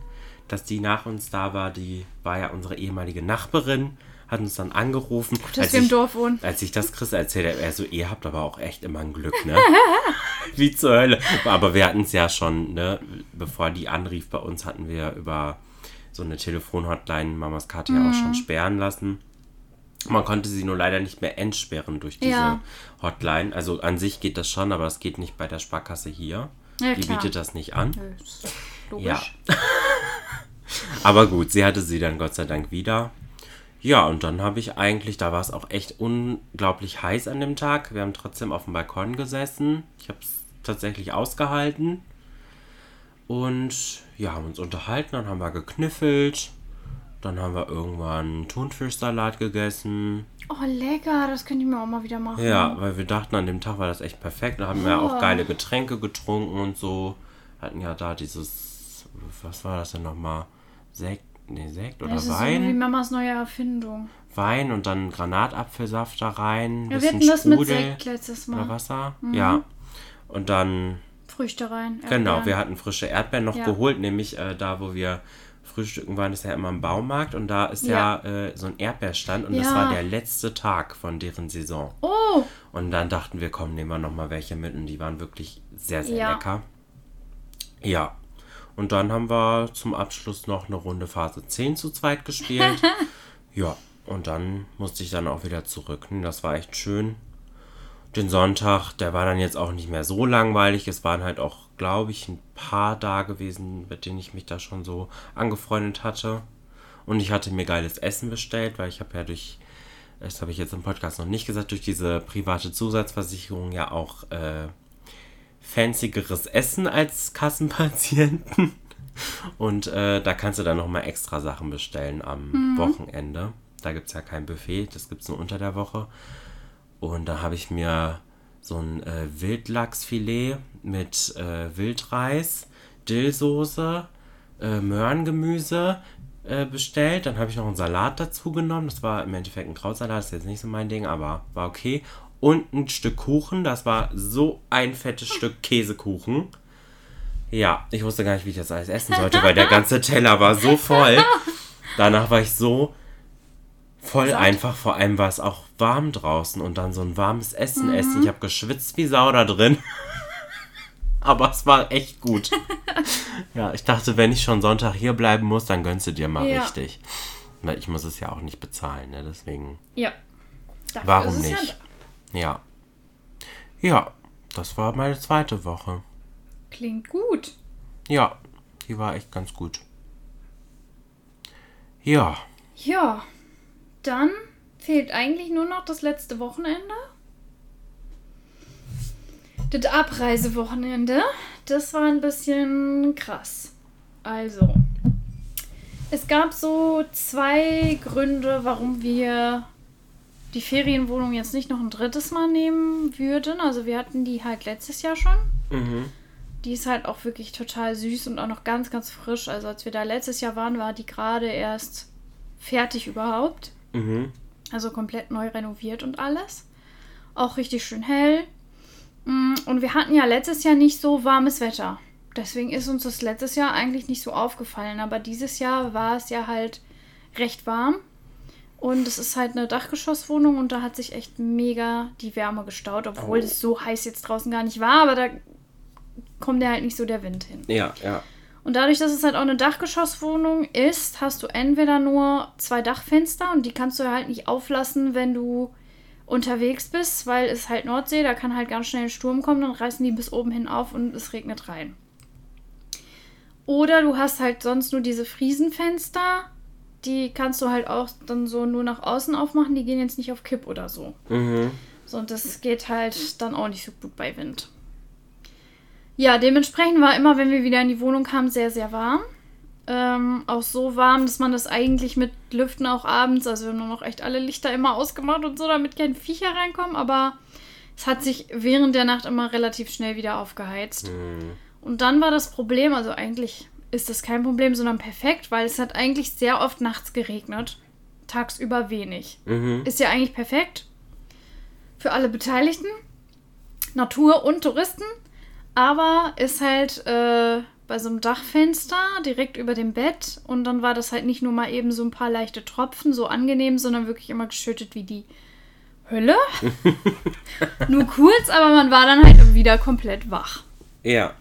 dass die nach uns da war. Die war ja unsere ehemalige Nachbarin, hat uns dann angerufen.
Dass wir im Dorf wohnen.
als ich das Chris erzählt habe, er so, ihr habt aber auch echt immer ein Glück, ne? Wie zur Hölle. Aber wir hatten es ja schon, ne? Bevor die anrief bei uns, hatten wir über so eine Telefonhotline Mamas Karte ja auch schon sperren lassen. Man konnte sie nur leider nicht mehr entsperren durch diese
Ja.
Hotline. Also an sich geht das schon, aber es geht nicht bei der Sparkasse hier.
Ja,
die
klar.
bietet das nicht an.
Logisch.
Ja. Aber gut, sie hatte sie dann Gott sei Dank wieder. Ja, und dann habe ich eigentlich, da war es auch echt unglaublich heiß an dem Tag. Wir haben trotzdem auf dem Balkon gesessen. Ich habe es tatsächlich ausgehalten. Und ja, haben uns unterhalten, dann haben wir gekniffelt. Dann haben wir irgendwann Thunfischsalat gegessen.
Oh, lecker, das könnte ich mir auch mal wieder machen.
Ja, weil wir dachten, an dem Tag war das echt perfekt. Da haben wir auch
Oh.
geile Getränke getrunken und so. Hatten ja da dieses, was war das denn nochmal? Sekt, nee, Sekt oder
Das ist
Wein?
irgendwie Mamas neue Erfindung.
Wein und dann Granatapfelsaft da rein.
Ja, wir hatten das mit Sekt letztes
oder
Mal.
Wasser. Ja. Und dann,
Früchte rein.
genau,
Erdbeeren.
wir hatten frische Erdbeeren noch
Ja.
geholt, nämlich äh, da, wo wir frühstücken waren, ist ja immer im Baumarkt und da ist ja,
Ja.
äh, so ein Erdbeerstand und das
Ja.
war der letzte Tag von deren Saison.
Oh,
Und dann dachten wir, komm, nehmen wir nochmal welche mit und die waren wirklich sehr, sehr
Ja.
lecker. Ja. Und dann haben wir zum Abschluss noch eine Runde Phase 10 zu zweit gespielt. ja. Und dann musste ich dann auch wieder zurück. Ne, Das war echt schön. Den Sonntag, der war dann jetzt auch nicht mehr so langweilig. Es waren halt auch, glaube ich, ein paar da gewesen, mit denen ich mich da schon so angefreundet hatte. Und ich hatte mir geiles Essen bestellt, weil ich habe ja durch, das habe ich jetzt im Podcast noch nicht gesagt, durch diese private Zusatzversicherung ja auch äh, fancyeres Essen als Kassenpatienten. Und äh, da kannst du dann nochmal extra Sachen bestellen am Wochenende. Da gibt es ja kein Buffet, das gibt es nur unter der Woche. Und da habe ich mir so ein äh, Wildlachsfilet mit äh, Wildreis, Dillsoße, äh, Möhrengemüse äh, bestellt. Dann habe ich noch einen Salat dazu genommen. Das war im Endeffekt ein Krautsalat, das ist jetzt nicht so mein Ding, aber war okay. Und ein Stück Kuchen, das war so ein fettes Stück Käsekuchen. Ja, ich wusste gar nicht, wie ich das alles essen sollte, weil der ganze Teller war so voll. Danach war ich so voll
Satt.
einfach. Vor allem war es auch warm draußen und dann so ein warmes Essen essen. Ich habe geschwitzt wie Sau da drin. Aber es war echt gut. ja, ich dachte, wenn ich schon Sonntag hier bleiben muss, dann gönnst du dir mal
Ja.
richtig. Weil ich muss es ja auch nicht bezahlen, ne? Deswegen,
ja. Dafür
warum nicht?
Ja,
Ja. Ja, das war meine zweite Woche.
klingt gut.
Ja, die war echt ganz gut. Ja,
Ja, dann fehlt eigentlich nur noch das letzte Wochenende. Das Abreisewochenende, das war ein bisschen krass. Also, es gab so zwei Gründe, warum wir die Ferienwohnung jetzt nicht noch ein drittes Mal nehmen würden. Also wir hatten die halt letztes Jahr schon.
mhm.
Die ist halt auch wirklich total süß und auch noch ganz, ganz frisch. Also als wir da letztes Jahr waren, war die gerade erst fertig überhaupt.
Mhm.
Also komplett neu renoviert und alles. Auch richtig schön hell. Mm, Und wir hatten ja letztes Jahr nicht so warmes Wetter. Deswegen ist uns das letztes Jahr eigentlich nicht so aufgefallen. Aber dieses Jahr war es ja halt recht warm. Und es ist halt eine Dachgeschosswohnung und da hat sich echt mega die Wärme gestaut, obwohl
Oh.
es so heiß jetzt draußen gar nicht war, aber da kommt ja halt nicht so der Wind hin.
ja, ja.
Und dadurch, dass es halt auch eine Dachgeschosswohnung ist, hast du entweder nur zwei Dachfenster und die kannst du halt nicht auflassen, wenn du unterwegs bist, weil es halt Nordsee, da kann halt ganz schnell ein Sturm kommen, dann reißen die bis oben hin auf und es regnet rein. Oder du hast halt sonst nur diese Friesenfenster, die kannst du halt auch dann so nur nach außen aufmachen, die gehen jetzt nicht auf Kipp oder so.
Mhm.
So, und das geht halt dann auch nicht so gut bei Wind. Ja, dementsprechend war immer, wenn wir wieder in die Wohnung kamen, sehr, sehr warm. Ähm, auch so warm, dass man das eigentlich mit Lüften auch abends, also wir haben nur noch echt alle Lichter immer ausgemacht und so, damit keine Viecher reinkommen, aber es hat sich während der Nacht immer relativ schnell wieder aufgeheizt.
Mhm.
Und dann war das Problem, also eigentlich ist das kein Problem, sondern perfekt, weil es hat eigentlich sehr oft nachts geregnet. Tagsüber wenig.
Mhm.
Ist ja eigentlich perfekt für alle Beteiligten, Natur und Touristen, aber ist halt äh, bei so einem Dachfenster direkt über dem Bett und dann war das halt nicht nur mal eben so ein paar leichte Tropfen, so angenehm, sondern wirklich immer geschüttet wie die Hölle. nur kurz, aber man war dann halt wieder komplett wach.
Ja.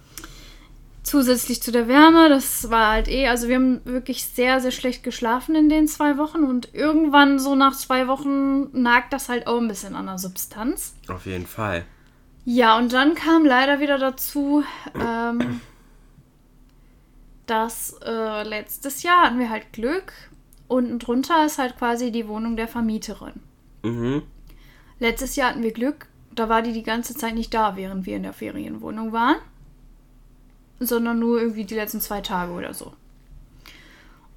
Zusätzlich zu der Wärme, das war halt eh, also wir haben wirklich sehr, sehr schlecht geschlafen in den zwei Wochen und irgendwann so nach zwei Wochen nagt das halt auch ein bisschen an der Substanz.
Auf jeden Fall.
Ja, und dann kam leider wieder dazu, ähm, dass äh, letztes Jahr hatten wir halt Glück. Unten drunter ist halt quasi die Wohnung der Vermieterin.
Mhm.
Letztes Jahr hatten wir Glück, da war die die ganze Zeit nicht da, während wir in der Ferienwohnung waren. Sondern nur irgendwie die letzten zwei Tage oder so.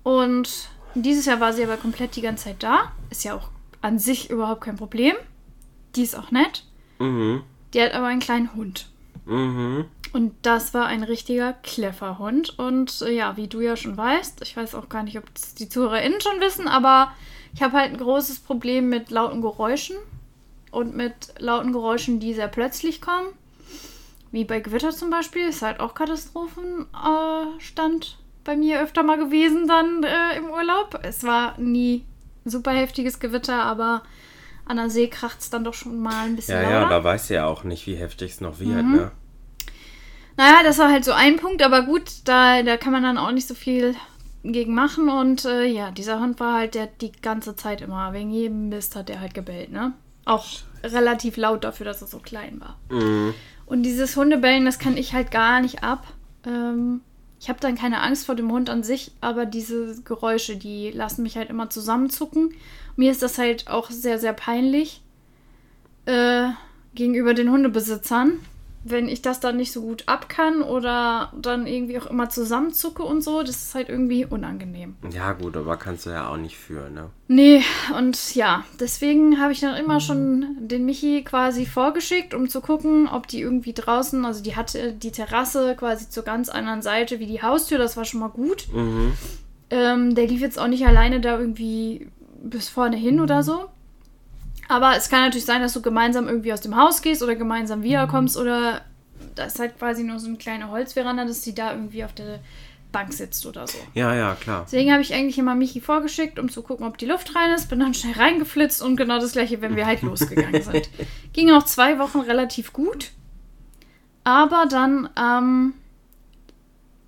Und dieses Jahr war sie aber komplett die ganze Zeit da. Ist ja auch an sich überhaupt kein Problem. Die ist auch nett.
Mhm.
Die hat aber einen kleinen Hund.
Mhm.
Und das war ein richtiger Klefferhund. Und äh, ja, wie du ja schon weißt, ich weiß auch gar nicht, ob die ZuhörerInnen schon wissen, aber ich habe halt ein großes Problem mit lauten Geräuschen. Und mit lauten Geräuschen, die sehr plötzlich kommen. Wie bei Gewitter zum Beispiel. Ist halt auch Katastrophenstand äh, bei mir öfter mal gewesen dann äh, im Urlaub. Es war nie super heftiges Gewitter, aber an der See kracht es dann doch schon mal ein bisschen
Ja, ja,
lauter.
da weiß ja auch nicht, wie heftig es noch wird,
Mhm.
ne?
Naja, das war halt so ein Punkt, aber gut, da, da kann man dann auch nicht so viel gegen machen. Und äh, ja, dieser Hund war halt der die ganze Zeit immer, wegen jedem Mist hat der halt gebellt, ne? Auch relativ laut dafür, dass er so klein war.
Mhm.
Und dieses Hundebellen, das kann ich halt gar nicht ab. Ähm, ich habe dann keine Angst vor dem Hund an sich, aber diese Geräusche, die lassen mich halt immer zusammenzucken. Mir ist das halt auch sehr, sehr peinlich äh, gegenüber den Hundebesitzern, wenn ich das dann nicht so gut ab kann oder dann irgendwie auch immer zusammenzucke und so. Das ist halt irgendwie unangenehm.
Ja, gut, aber kannst du ja auch nicht für, ne?
Nee, und ja, deswegen habe ich dann immer schon den Michi quasi vorgeschickt, um zu gucken, ob die irgendwie draußen, also die hatte die Terrasse quasi zur ganz anderen Seite wie die Haustür, das war schon mal gut.
Mhm.
Ähm, der lief jetzt auch nicht alleine da irgendwie bis vorne hin oder so. Aber es kann natürlich sein, dass du gemeinsam irgendwie aus dem Haus gehst oder gemeinsam wiederkommst oder da ist halt quasi nur so eine kleine Holzveranda, dass sie da irgendwie auf der Bank sitzt oder so.
Ja, ja, klar.
Deswegen habe ich eigentlich immer Michi vorgeschickt, um zu gucken, ob die Luft rein ist. Bin dann schnell reingeflitzt und genau das gleiche, wenn wir halt losgegangen sind. Ging auch zwei Wochen relativ gut. Aber dann, ähm,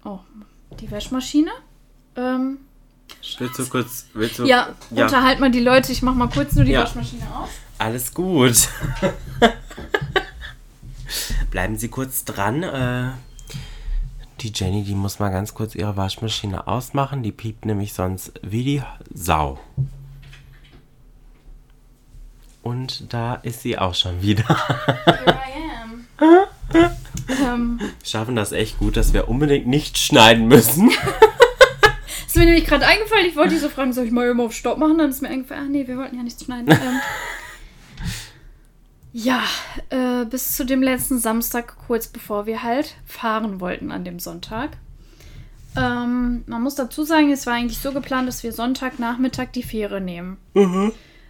oh, die Waschmaschine. Ähm,
Willst du kurz, willst du,
ja,
ja,
unterhalt mal die Leute. Ich mach mal kurz nur die
Ja.
Waschmaschine aus.
alles gut. Bleiben Sie kurz dran. Äh, die Jenny, die muss mal ganz kurz ihre Waschmaschine ausmachen. Die piept nämlich sonst wie die Sau. Und da ist sie auch schon wieder.
Here I am. ähm,
Wir schaffen das echt gut, dass wir unbedingt nicht schneiden müssen.
ist mir nämlich gerade eingefallen, ich wollte dich so fragen, soll ich mal immer auf Stopp machen? Dann ist mir eingefallen, ach nee, wir wollten ja nichts schneiden. Ähm, ja, äh, bis zu dem letzten Samstag, kurz bevor wir halt fahren wollten an dem Sonntag. Ähm, man muss dazu sagen, es war eigentlich so geplant, dass wir Sonntagnachmittag die Fähre nehmen.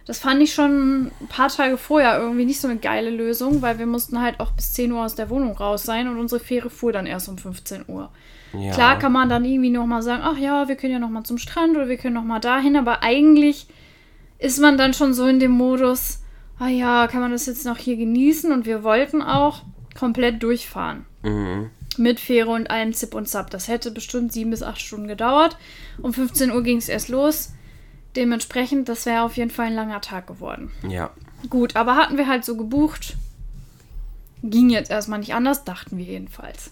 Das fand ich schon ein paar Tage vorher irgendwie nicht so eine geile Lösung, weil wir mussten halt auch bis 10 Uhr aus der Wohnung raus sein und unsere Fähre fuhr dann erst um 15 Uhr.
Ja.
Klar kann man dann irgendwie noch mal sagen, ach ja, wir können ja noch mal zum Strand oder wir können noch mal dahin, aber eigentlich ist man dann schon so in dem Modus, ah ja, kann man das jetzt noch hier genießen und wir wollten auch komplett durchfahren.
Mhm.
Mit Fähre und allem Zip und Zap. Das hätte bestimmt sieben bis acht Stunden gedauert. Um 15 Uhr ging es erst los. Dementsprechend, das wäre auf jeden Fall ein langer Tag geworden.
Ja.
Gut, aber hatten wir halt so gebucht. Ging jetzt erstmal nicht anders, dachten wir jedenfalls.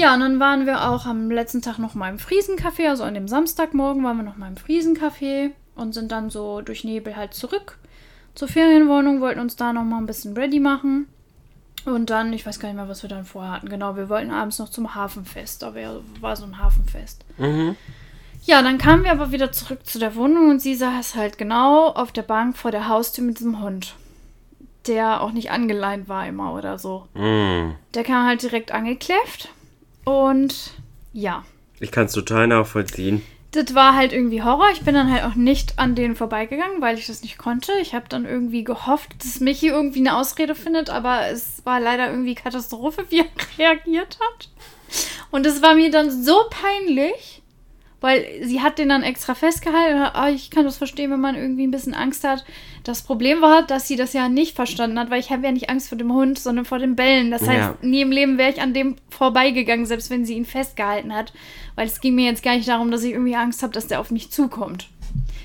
Ja, und dann waren wir auch am letzten Tag noch mal im Friesencafé, also an dem Samstagmorgen waren wir noch mal im Friesencafé und sind dann so durch Nebel halt zurück zur Ferienwohnung, wollten uns da noch mal ein bisschen ready machen. Und dann, ich weiß gar nicht mehr, was wir dann vorher hatten. Genau, wir wollten abends noch zum Hafenfest. Da wär- war so ein Hafenfest.
Mhm.
Ja, dann kamen wir aber wieder zurück zu der Wohnung und sie saß halt genau auf der Bank vor der Haustür mit diesem Hund. Der auch nicht angeleint war immer oder so.
Mhm.
Der kam halt direkt angekläfft. Und ja,
Ich kann es total nachvollziehen.
das war halt irgendwie Horror. Ich bin dann halt auch nicht an denen vorbeigegangen, weil ich das nicht konnte. Ich habe dann irgendwie gehofft, dass Michi irgendwie eine Ausrede findet, aber es war leider irgendwie Katastrophe, wie er reagiert hat. Und es war mir dann so peinlich, weil sie hat den dann extra festgehalten. Und, ah, ich kann das verstehen, wenn man irgendwie ein bisschen Angst hat. Das Problem war, dass sie das ja nicht verstanden hat, weil ich habe ja nicht Angst vor dem Hund, sondern vor den Bällen. Das heißt,
Ja.
nie im Leben wäre ich an dem vorbeigegangen, selbst wenn sie ihn festgehalten hat. Weil es ging mir jetzt gar nicht darum, dass ich irgendwie Angst habe, dass der auf mich zukommt.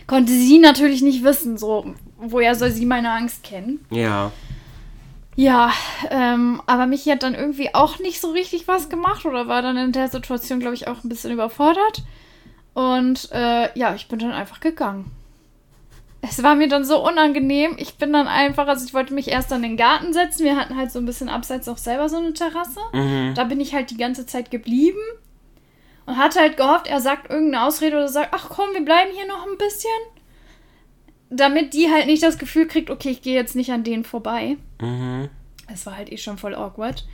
Konnte sie natürlich nicht wissen, so, woher soll sie meine Angst kennen?
Ja.
Ja, ähm, aber Michi hat dann irgendwie auch nicht so richtig was gemacht oder war dann in der Situation, glaube ich, auch ein bisschen überfordert. Und äh, ja, ich bin dann einfach gegangen. es war mir dann so unangenehm. Ich bin dann einfach, also ich wollte mich erst an den Garten setzen. Wir hatten halt so ein bisschen abseits auch selber so eine Terrasse.
Mhm.
Da bin ich halt die ganze Zeit geblieben und hatte halt gehofft, er sagt irgendeine Ausrede oder sagt, ach komm, wir bleiben hier noch ein bisschen. Damit die halt nicht das Gefühl kriegt, okay, ich gehe jetzt nicht an denen vorbei.
Mhm.
Es war halt eh schon voll awkward.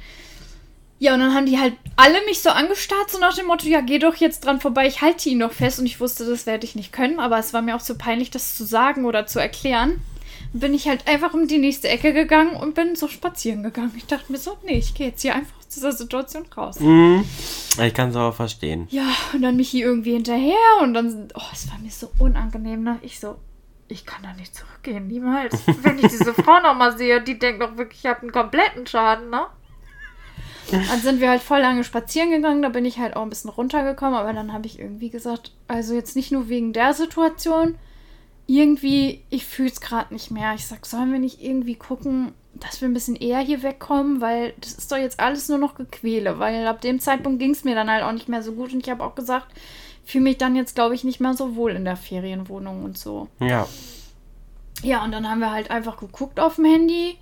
Ja, und dann haben die halt alle mich so angestarrt, so nach dem Motto, ja, geh doch jetzt dran vorbei, ich halte ihn noch fest. Und ich wusste, das werde ich nicht können, aber es war mir auch so peinlich, das zu sagen oder zu erklären. Dann bin ich halt einfach um die nächste Ecke gegangen und bin so spazieren gegangen. Ich dachte mir so, nee, ich gehe jetzt hier einfach aus dieser Situation raus.
Mhm. Ich kann es aber verstehen.
Ja, und dann mich hier irgendwie hinterher und dann, oh, es war mir so unangenehm, ne? Ich so, ich kann da nicht zurückgehen, niemals. Wenn ich diese Frau nochmal sehe, die denkt doch wirklich, ich habe einen kompletten Schaden, ne? Dann sind wir halt voll lange spazieren gegangen, da bin ich halt auch ein bisschen runtergekommen, aber dann habe ich irgendwie gesagt, also jetzt nicht nur wegen der Situation, irgendwie, ich fühle es gerade nicht mehr. Ich sag, sollen wir nicht irgendwie gucken, dass wir ein bisschen eher hier wegkommen, weil das ist doch jetzt alles nur noch Gequäle, weil ab dem Zeitpunkt ging es mir dann halt auch nicht mehr so gut und ich habe auch gesagt, fühle mich dann jetzt, glaube ich, nicht mehr so wohl in der Ferienwohnung und so.
Ja.
Ja, und dann haben wir halt einfach geguckt auf dem Handy.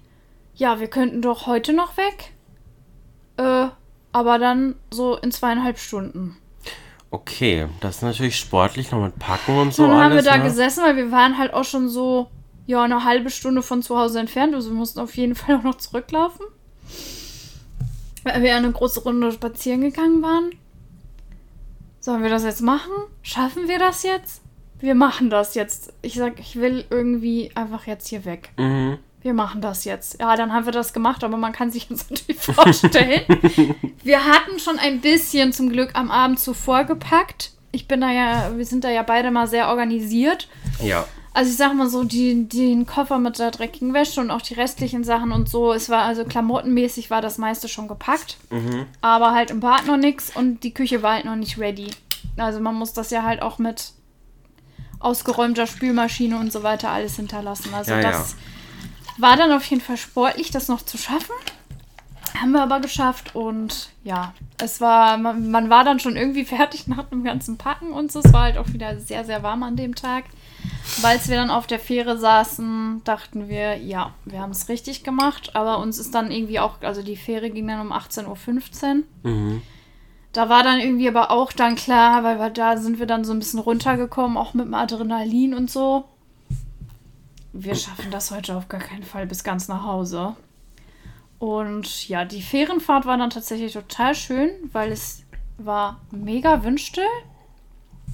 Ja, wir könnten doch heute noch weg. Äh, aber dann so in zweieinhalb Stunden.
Okay, das ist natürlich sportlich noch mit Packen und so
dann haben wir
alles.
da
ne?
gesessen, weil wir waren halt auch schon so, ja, eine halbe Stunde von zu Hause entfernt. Also wir mussten auf jeden Fall auch noch zurücklaufen. Weil wir eine große Runde spazieren gegangen waren. Sollen wir das jetzt machen? Schaffen wir das jetzt? Wir machen das jetzt. Ich sag, ich will irgendwie einfach jetzt hier weg.
Mhm.
Wir machen das jetzt. Ja, dann haben wir das gemacht, aber man kann sich das natürlich vorstellen. wir hatten schon ein bisschen zum Glück am Abend zuvor gepackt. Ich bin da ja, wir sind da ja beide mal sehr organisiert.
Ja.
Also ich sag mal so, die, den Koffer mit der dreckigen Wäsche und auch die restlichen Sachen und so. Es war also klamottenmäßig war das meiste schon gepackt.
Mhm.
Aber halt im Bad noch nichts und die Küche war halt noch nicht ready. Also man muss das ja halt auch mit ausgeräumter Spülmaschine und so weiter alles hinterlassen. Also
Ja,
das war dann auf jeden Fall sportlich, das noch zu schaffen. Haben wir aber geschafft und ja, es war, man, man war dann schon irgendwie fertig nach dem ganzen Packen und so. Es war halt auch wieder sehr, sehr warm an dem Tag. Als wir dann auf der Fähre saßen, dachten wir, ja, wir haben es richtig gemacht. Aber uns ist dann irgendwie auch, also die Fähre ging dann um 18.15 Uhr.
Mhm.
Da war dann irgendwie aber auch dann klar, weil wir, da sind wir dann so ein bisschen runtergekommen, auch mit dem Adrenalin und so. Wir schaffen das heute auf gar keinen Fall bis ganz nach Hause. Und ja, die Fährenfahrt war dann tatsächlich total schön, weil es war mega windstill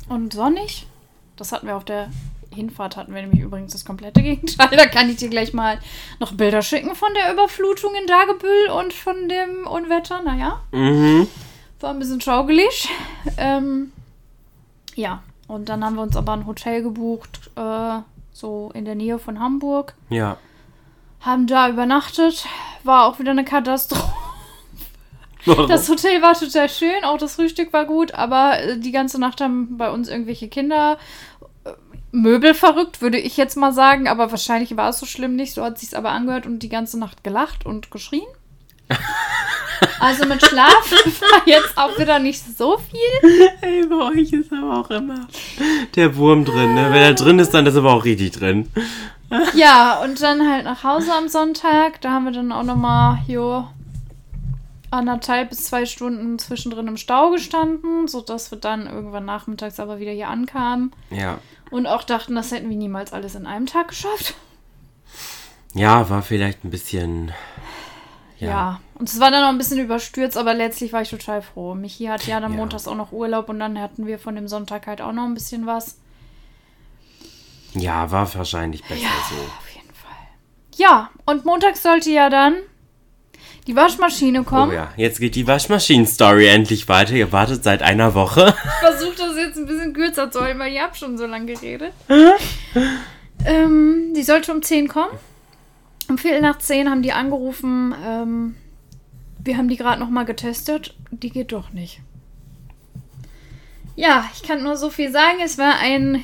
und sonnig. Das hatten wir auf der Hinfahrt, hatten wir nämlich übrigens das komplette Gegenteil. Da kann ich dir gleich mal noch Bilder schicken von der Überflutung in Dagebüll und von dem Unwetter. Naja,
Mhm.
war ein bisschen schaugelig. Ähm, ja, und dann haben wir uns aber ein Hotel gebucht, äh, so in der Nähe von Hamburg.
Ja.
Haben da übernachtet. War auch wieder eine Katastrophe. Das Hotel war total schön, auch das Frühstück war gut, aber äh, die ganze Nacht haben bei uns irgendwelche Kinder äh, Möbel verrückt, würde ich jetzt mal sagen, aber wahrscheinlich war es so schlimm nicht. So hat sich's aber angehört und die ganze Nacht gelacht und geschrien. Also mit Schlaf war jetzt auch wieder nicht so viel.
Ey, bei euch ist aber auch immer der Wurm drin, ne? Wenn er drin ist, dann ist er aber auch richtig drin.
Ja, und dann halt nach Hause am Sonntag. Da haben wir dann auch nochmal, jo, anderthalb bis zwei Stunden zwischendrin im Stau gestanden, sodass wir dann irgendwann nachmittags aber wieder hier ankamen.
Ja.
Und auch dachten, das hätten wir niemals alles in einem Tag geschafft.
Ja, war vielleicht ein bisschen.
Ja.
Ja.
Und es war dann noch ein bisschen überstürzt, aber letztlich war ich total froh. Michi hat ja dann
Ja.
montags auch noch Urlaub und dann hatten wir von dem Sonntag halt auch noch ein bisschen was.
Ja, war wahrscheinlich besser so.
Auf jeden Fall. Ja, und montags sollte ja dann die Waschmaschine kommen.
Oh ja, jetzt geht die Waschmaschinen-Story endlich weiter. Ihr wartet seit einer Woche.
Ich versuche das jetzt ein bisschen kürzer zu halten, weil ich habe schon so lange geredet. ähm, die sollte um 10 kommen. Um Viertel nach 10 haben die angerufen. Ähm, wir haben die gerade noch mal getestet. Die geht doch nicht. Ja, ich kann nur so viel sagen. Es war ein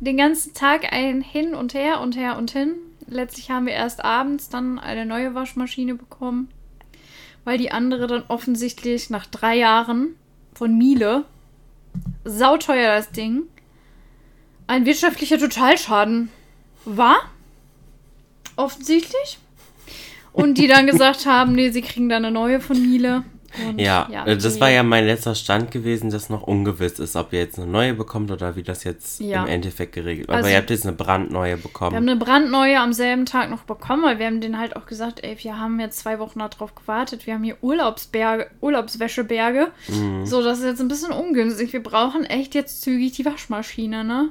den ganzen Tag ein Hin und Her und Her und Hin. Letztlich haben wir erst abends dann eine neue Waschmaschine bekommen, weil die andere dann offensichtlich nach drei Jahren von Miele, sauteuer das Ding, ein wirtschaftlicher Totalschaden war. Offensichtlich. Und die dann gesagt haben, nee, sie kriegen da eine neue von Miele. Und,
Ja, äh, das war ja mein letzter Stand gewesen, dass noch ungewiss ist, ob ihr jetzt eine neue bekommt oder wie das jetzt
Ja.
im Endeffekt geregelt wird. Aber
Also-
ihr habt jetzt eine brandneue
Wir haben
bekommen.
eine brandneue am selben Tag noch bekommen, weil wir haben denen halt auch gesagt, ey, wir haben jetzt zwei Wochen darauf gewartet. Wir haben hier Urlaubsberge, Urlaubswäscheberge.
Mhm.
So, das ist jetzt ein bisschen ungünstig. Wir brauchen echt jetzt zügig die Waschmaschine, ne?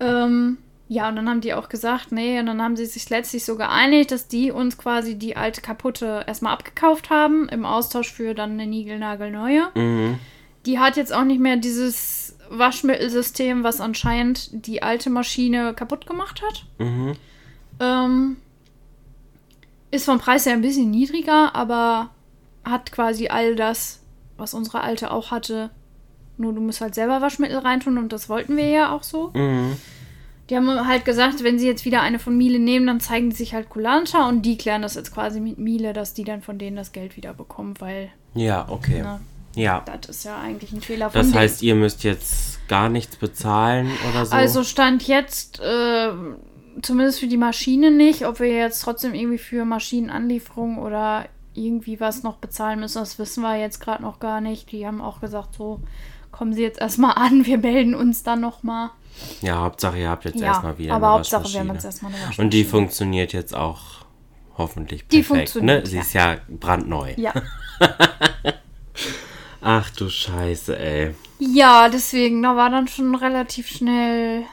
Ähm, ja, und dann haben die auch gesagt, nee, und dann haben sie sich letztlich so geeinigt, dass die uns quasi die alte kaputte erstmal abgekauft haben, im Austausch für dann eine niegelnagelneue.
Mhm.
Die hat jetzt auch nicht mehr dieses Waschmittelsystem, was anscheinend die alte Maschine kaputt gemacht hat.
Mhm.
Ähm, ist vom Preis her ein bisschen niedriger, aber hat quasi all das, was unsere alte auch hatte. Nur du musst halt selber Waschmittel reintun und das wollten wir ja auch so.
Mhm.
Die haben halt gesagt, wenn sie jetzt wieder eine von Miele nehmen, dann zeigen die sich halt kulanter und die klären das jetzt quasi mit Miele, dass die dann von denen das Geld wieder bekommen, weil
Ja, okay.
na,
Ja.
das ist ja eigentlich ein Fehler von
Das
denen.
heißt, ihr müsst jetzt gar nichts bezahlen oder so?
Also stand jetzt, äh, zumindest für die Maschine nicht, ob wir jetzt trotzdem irgendwie für Maschinenanlieferung oder irgendwie was noch bezahlen müssen, das wissen wir jetzt gerade noch gar nicht. Die haben auch gesagt, so kommen Sie jetzt erstmal an, wir melden uns dann nochmal.
Ja, Hauptsache, ihr habt jetzt
Ja,
erstmal wieder
aber Hauptsache, wir haben jetzt erstmal eine Waschmaschine.
Und die funktioniert jetzt auch hoffentlich
Die
perfekt.
funktioniert,
ne? Sie
ja.
ist ja brandneu.
Ja.
Ach du Scheiße, ey.
ja, deswegen, da war dann schon relativ schnell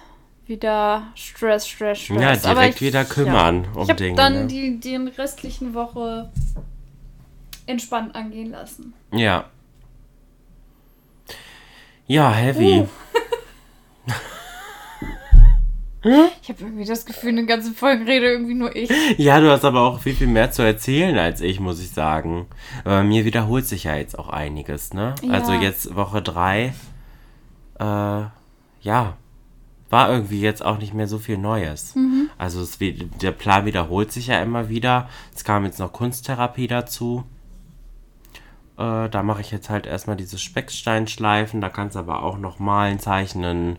wieder Stress, Stress, Stress.
Ja, direkt
Aber ich,
wieder kümmern um
Ich
Dinge.
dann
ne?
die, die restlichen Woche entspannt angehen lassen.
Ja. Ja, heavy.
Uh. Ich habe irgendwie das Gefühl, in den ganzen Folgen rede irgendwie nur ich.
Ja, du hast aber auch viel, viel mehr zu erzählen als ich, muss ich sagen. Aber mir wiederholt sich ja jetzt auch einiges, ne?
Ja.
Also jetzt Woche drei, äh, ja, war irgendwie jetzt auch nicht mehr so viel Neues.
Mhm.
Also es, der Plan wiederholt sich ja immer wieder. Es kam jetzt noch Kunsttherapie dazu. Äh, da mache ich jetzt halt erstmal diese Specksteinschleifen. Da kannst du aber auch noch malen, zeichnen,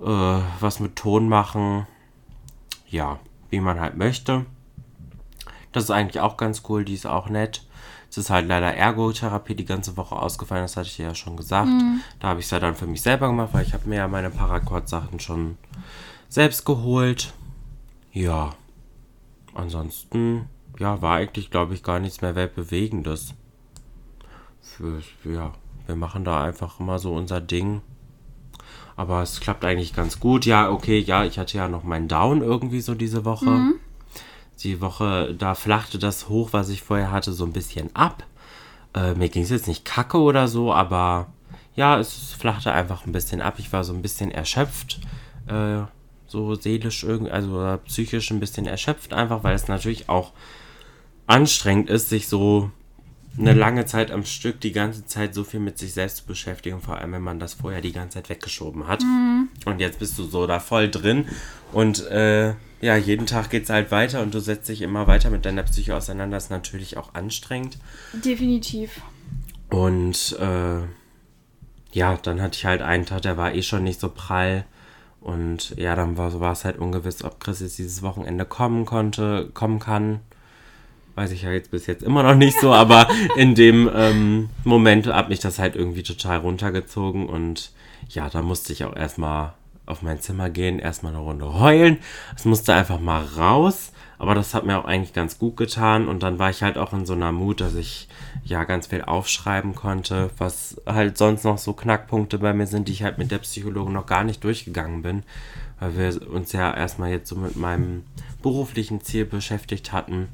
äh, was mit Ton machen. Ja, wie man halt möchte. Das ist eigentlich auch ganz cool, die ist auch nett. Es ist halt leider Ergotherapie die ganze Woche ausgefallen, das hatte ich ja schon gesagt. Da habe ich es ja dann für mich selber gemacht, weil ich habe mir ja meine Paracord-Sachen schon selbst geholt. Ja, ansonsten, ja, war eigentlich, glaube ich, gar nichts mehr Weltbewegendes. Für, ja, wir machen da einfach immer so unser Ding. Aber es klappt eigentlich ganz gut. Ja, okay, ja, ich hatte ja noch meinen Down irgendwie so diese Woche. Die Woche, da flachte das hoch, was ich vorher hatte, so ein bisschen ab. Äh, mir ging es jetzt nicht kacke oder so, aber ja, es flachte einfach ein bisschen ab. Ich war so ein bisschen erschöpft. Äh, so seelisch irgendwie, also oder psychisch ein bisschen erschöpft, einfach weil es natürlich auch anstrengend ist, sich so eine lange Zeit am Stück die ganze Zeit so viel mit sich selbst zu beschäftigen, vor allem wenn man das vorher die ganze Zeit weggeschoben hat. Und jetzt bist du so da voll drin und äh, ja, jeden Tag geht es halt weiter und du setzt dich immer weiter mit deiner Psyche auseinander. Das ist natürlich auch anstrengend.
Definitiv.
Und äh, ja, dann hatte ich halt einen Tag, der war eh schon nicht so prall. Und ja, dann war, war es halt ungewiss, ob Chris jetzt dieses Wochenende kommen konnte, kommen kann. Weiß ich ja jetzt bis jetzt immer noch nicht so, aber in dem ähm, Moment hat mich das halt irgendwie total runtergezogen. Und ja, da musste ich auch erstmal auf mein Zimmer gehen, erstmal eine Runde heulen. Es musste einfach mal raus. Aber das hat mir auch eigentlich ganz gut getan. Und dann war ich halt auch in so einer Mut, dass ich ja ganz viel aufschreiben konnte, was halt sonst noch so Knackpunkte bei mir sind, die ich halt mit der Psychologin noch gar nicht durchgegangen bin. Weil wir uns ja erstmal jetzt so mit meinem beruflichen Ziel beschäftigt hatten.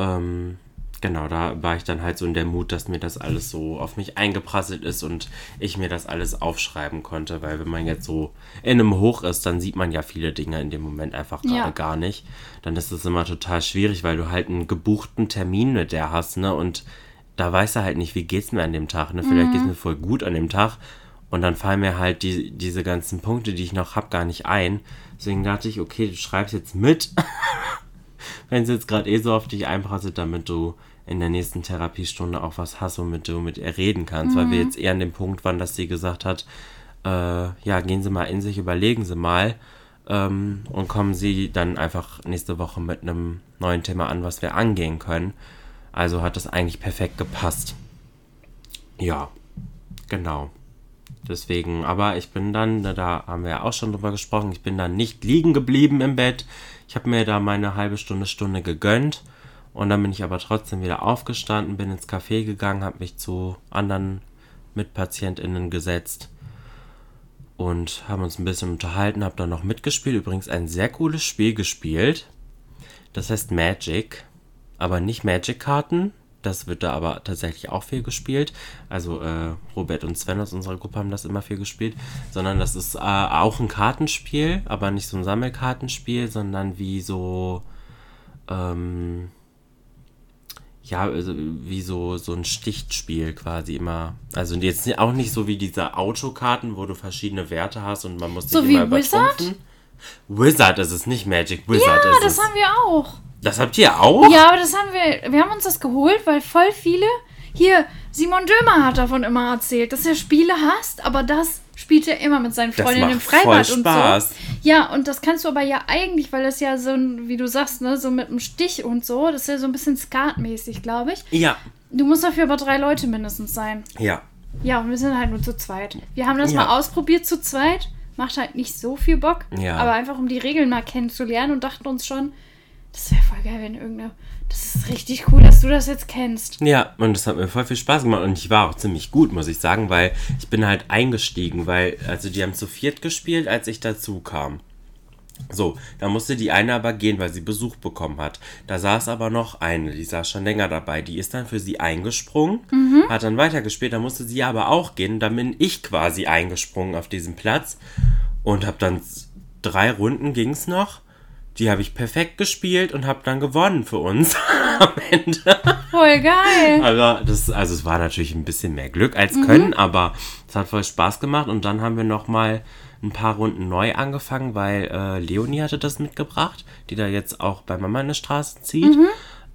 Ähm, genau, da war ich dann halt so in der Mut, dass mir das alles so auf mich eingeprasselt ist und ich mir das alles aufschreiben konnte, weil wenn man jetzt so in einem Hoch ist, dann sieht man ja viele Dinge in dem Moment einfach gerade
Ja.
gar nicht. Dann ist es immer total schwierig, weil du halt einen gebuchten Termin mit der hast, ne? Und da weißt du halt nicht, wie geht's mir an dem Tag, ne? Vielleicht geht's mir voll gut an dem Tag. Und dann fallen mir halt die, diese ganzen Punkte, die ich noch hab, gar nicht ein. Deswegen dachte ich, okay, du schreibst jetzt mit. wenn es jetzt gerade eh so auf dich einprasselt, damit du in der nächsten Therapiestunde auch was hast, womit du mit ihr reden kannst. Weil wir jetzt eher an dem Punkt waren, dass sie gesagt hat, äh, ja, gehen Sie mal in sich, überlegen Sie mal, ähm, und kommen sie dann einfach nächste Woche mit einem neuen Thema an, was wir angehen können. Also hat das eigentlich perfekt gepasst. Ja, genau. Deswegen, aber ich bin dann, da haben wir ja auch schon drüber gesprochen, ich bin dann nicht liegen geblieben im Bett. Ich habe mir da meine halbe Stunde, Stunde gegönnt. Und dann bin ich aber trotzdem wieder aufgestanden, bin ins Café gegangen, habe mich zu anderen MitpatientInnen gesetzt und haben uns ein bisschen unterhalten, habe dann noch mitgespielt. Übrigens ein sehr cooles Spiel gespielt. Das heißt Magic, aber nicht Magic-Karten. Das wird da aber tatsächlich auch viel gespielt. Also äh, Robert und Sven aus unserer Gruppe haben das immer viel gespielt. Sondern das ist äh, auch ein Kartenspiel, aber nicht so ein Sammelkartenspiel, sondern wie so... Ähm, ja, also wie so, so ein Stichspiel quasi immer. Also jetzt auch nicht so wie diese Autokarten, wo du verschiedene Werte hast und man muss dich
So wie
immer
Wizard?
übertrumpfen. Wizard ist es nicht Magic, Wizard
Ja,
ist
das
es.
haben wir auch.
Das habt ihr auch?
Ja, aber das haben wir. Wir haben uns das geholt, weil voll viele. Hier, Simon Dömer hat davon immer erzählt, dass er Spiele hasst, aber das spielt er immer mit seinen Freundinnen im Freibad
voll
und
Spaß.
so. Ja, und das kannst du aber ja eigentlich, weil das ja so ein, wie du sagst, ne, so mit einem Stich und so, das ist ja so ein bisschen skatmäßig, glaube ich.
Ja,
Du musst dafür aber drei Leute mindestens sein.
ja.
Ja, und wir sind halt nur zu zweit. Wir haben das
Ja.
mal ausprobiert zu zweit. Macht halt nicht so viel Bock.
Ja.
Aber einfach um die Regeln mal kennenzulernen und dachten uns schon, das wäre voll geil, wenn irgendeine. Das ist richtig cool, dass du das jetzt kennst.
Ja, und das hat mir voll viel Spaß gemacht und ich war auch ziemlich gut, muss ich sagen, weil ich bin halt eingestiegen, weil, also die haben zu viert gespielt, als ich dazu kam. So, da musste die eine aber gehen, weil sie Besuch bekommen hat. Da saß aber noch eine, die saß schon länger dabei. Die ist dann für sie eingesprungen, hat dann weitergespielt, da musste sie aber auch gehen. Dann bin ich quasi eingesprungen auf diesen Platz und habe dann drei Runden ging's noch. Die habe ich perfekt gespielt und habe dann gewonnen für uns am Ende.
Voll geil.
Aber das, also es war natürlich ein bisschen mehr Glück als Können, aber es hat voll Spaß gemacht. Und dann haben wir noch mal ein paar Runden neu angefangen, weil äh, Leonie hatte das mitgebracht, die da jetzt auch bei Mama in der Straße zieht.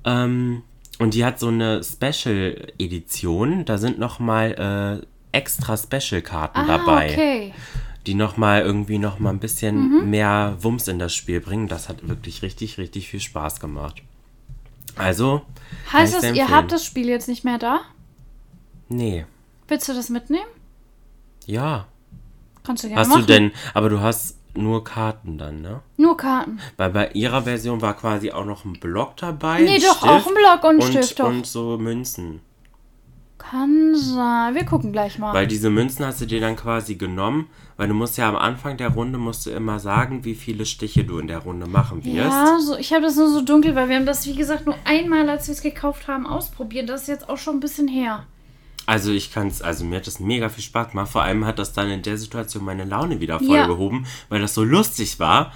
Ähm, und die hat so eine Special-Edition. Da sind noch mal äh, extra Special-Karten
Ah,
dabei,
okay.
Die noch mal irgendwie noch mal ein bisschen mehr Wumms in das Spiel bringen. Das hat wirklich richtig, richtig viel Spaß gemacht. Also,
Heißt das, ihr habt das Spiel jetzt nicht mehr da?
Nee.
Willst du das mitnehmen?
Ja.
Kannst du gerne
Hast
machen.
du denn, aber du hast nur Karten dann, ne?
Nur Karten.
Weil bei ihrer Version war quasi auch noch ein Block dabei.
Nee, doch, auch ein Block und
und,
Stift, doch.
Und so Münzen.
Kann sein. Wir gucken gleich mal.
Weil diese Münzen hast du dir dann quasi genommen, weil du musst ja am Anfang der Runde musst du immer sagen, wie viele Stiche du in der Runde machen wirst.
ja, so, ich habe das nur so dunkel, weil wir haben das, wie gesagt, nur einmal, als wir es gekauft haben, ausprobiert. Das ist jetzt auch schon ein bisschen her.
Also ich kann es, also mir hat das mega viel Spaß gemacht. Vor allem hat das dann in der Situation meine Laune wieder voll
Ja.
gehoben, weil das so lustig war.